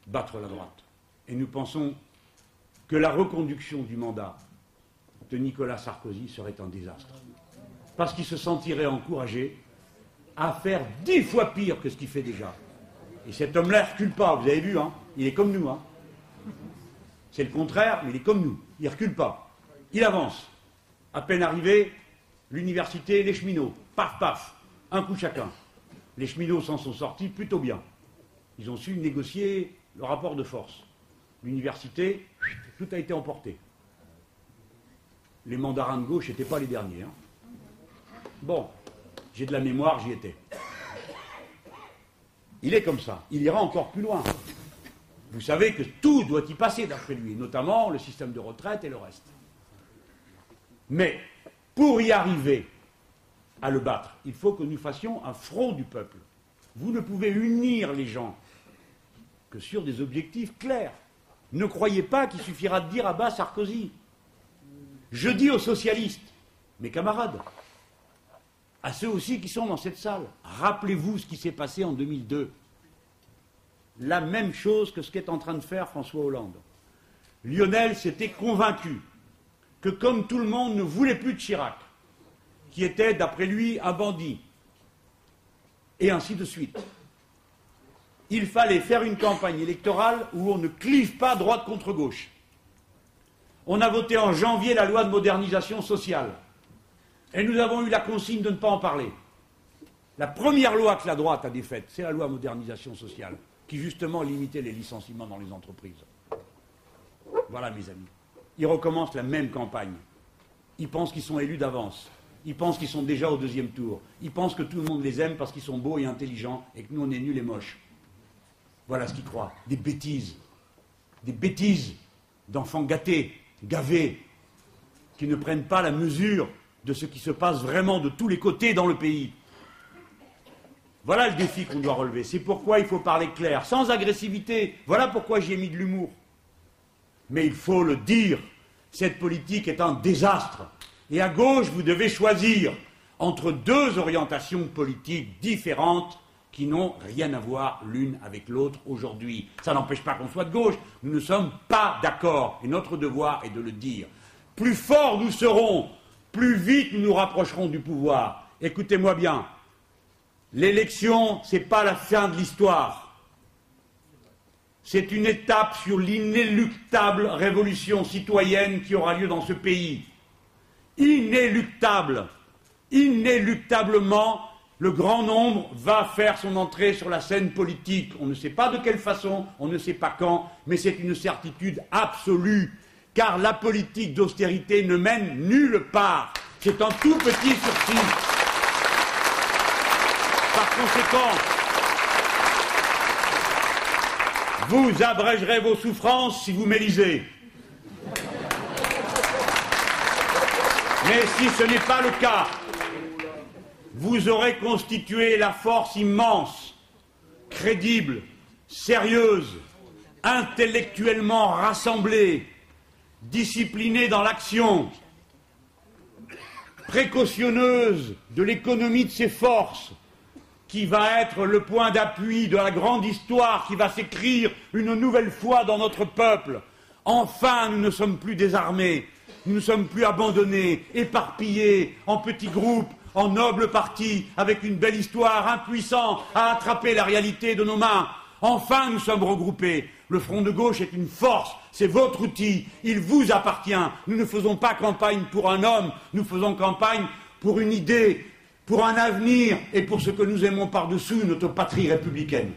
battre la droite. Et nous pensons que la reconduction du mandat de Nicolas Sarkozy serait un désastre. Parce qu'il se sentirait encouragé à faire dix fois pire que ce qu'il fait déjà. Et cet homme-là ne recule pas, vous avez vu, hein il est comme nous. Hein C'est le contraire, mais il est comme nous. Il ne recule pas. Il avance. À peine arrivé, l'université, les cheminots, paf, paf, un coup chacun. Les cheminots s'en sont sortis plutôt bien. Ils ont su négocier le rapport de force. L'université, tout a été emporté. Les mandarins de gauche n'étaient pas les derniers. Hein. Bon, j'ai de la mémoire, j'y étais. Il est comme ça. Il ira encore plus loin. Vous savez que tout doit y passer d'après lui, notamment le système de retraite et le reste. Mais pour y arriver à le battre, il faut que nous fassions un front du peuple. Vous ne pouvez unir les gens que sur des objectifs clairs. Ne croyez pas qu'il suffira de dire à bas Sarkozy. Je dis aux socialistes, mes camarades, à ceux aussi qui sont dans cette salle, rappelez-vous ce qui s'est passé en 2002. La même chose que ce qu'est en train de faire François Hollande. Lionel s'était convaincu que comme tout le monde ne voulait plus de Chirac, qui était, d'après lui, un bandit, et ainsi de suite, il fallait faire une campagne électorale où on ne clive pas droite contre gauche. On a voté en janvier la loi de modernisation sociale. Et nous avons eu la consigne de ne pas en parler. La première loi que la droite a défaite, c'est la loi de modernisation sociale, qui justement limitait les licenciements dans les entreprises. Voilà, mes amis. Ils recommencent la même campagne. Ils pensent qu'ils sont élus d'avance. Ils pensent qu'ils sont déjà au deuxième tour. Ils pensent que tout le monde les aime parce qu'ils sont beaux et intelligents et que nous, on est nuls et moches. Voilà ce qu'ils croient. Des bêtises. Des bêtises d'enfants gâtés, gavés, qui ne prennent pas la mesure de ce qui se passe vraiment de tous les côtés dans le pays. Voilà le défi qu'on doit relever. C'est pourquoi il faut parler clair, sans agressivité. Voilà pourquoi j'y ai mis de l'humour. Mais il faut le dire. Cette politique est un désastre. Et à gauche, vous devez choisir entre deux orientations politiques différentes qui n'ont rien à voir l'une avec l'autre aujourd'hui. Ça n'empêche pas qu'on soit de gauche, nous ne sommes pas d'accord, et notre devoir est de le dire. Plus forts nous serons, plus vite nous nous rapprocherons du pouvoir. Écoutez-moi bien, l'élection, ce n'est pas la fin de l'histoire. C'est une étape sur l'inéluctable révolution citoyenne qui aura lieu dans ce pays. Inéluctable, inéluctablement, le grand nombre va faire son entrée sur la scène politique. On ne sait pas de quelle façon, on ne sait pas quand, mais c'est une certitude absolue, car la politique d'austérité ne mène nulle part. C'est un tout petit sursis. Par conséquent, vous abrégerez vos souffrances si vous m'élisez. Mais si ce n'est pas le cas, vous aurez constitué la force immense, crédible, sérieuse, intellectuellement rassemblée, disciplinée dans l'action, précautionneuse de l'économie de ses forces, qui va être le point d'appui de la grande histoire qui va s'écrire une nouvelle fois dans notre peuple. Enfin, nous ne sommes plus désarmés, nous ne sommes plus abandonnés, éparpillés en petits groupes, en noble parti, avec une belle histoire, impuissant à attraper la réalité de nos mains. Enfin, nous sommes regroupés. Le front de gauche est une force, c'est votre outil, il vous appartient. Nous ne faisons pas campagne pour un homme, nous faisons campagne pour une idée, pour un avenir et pour ce que nous aimons par-dessous, notre patrie républicaine.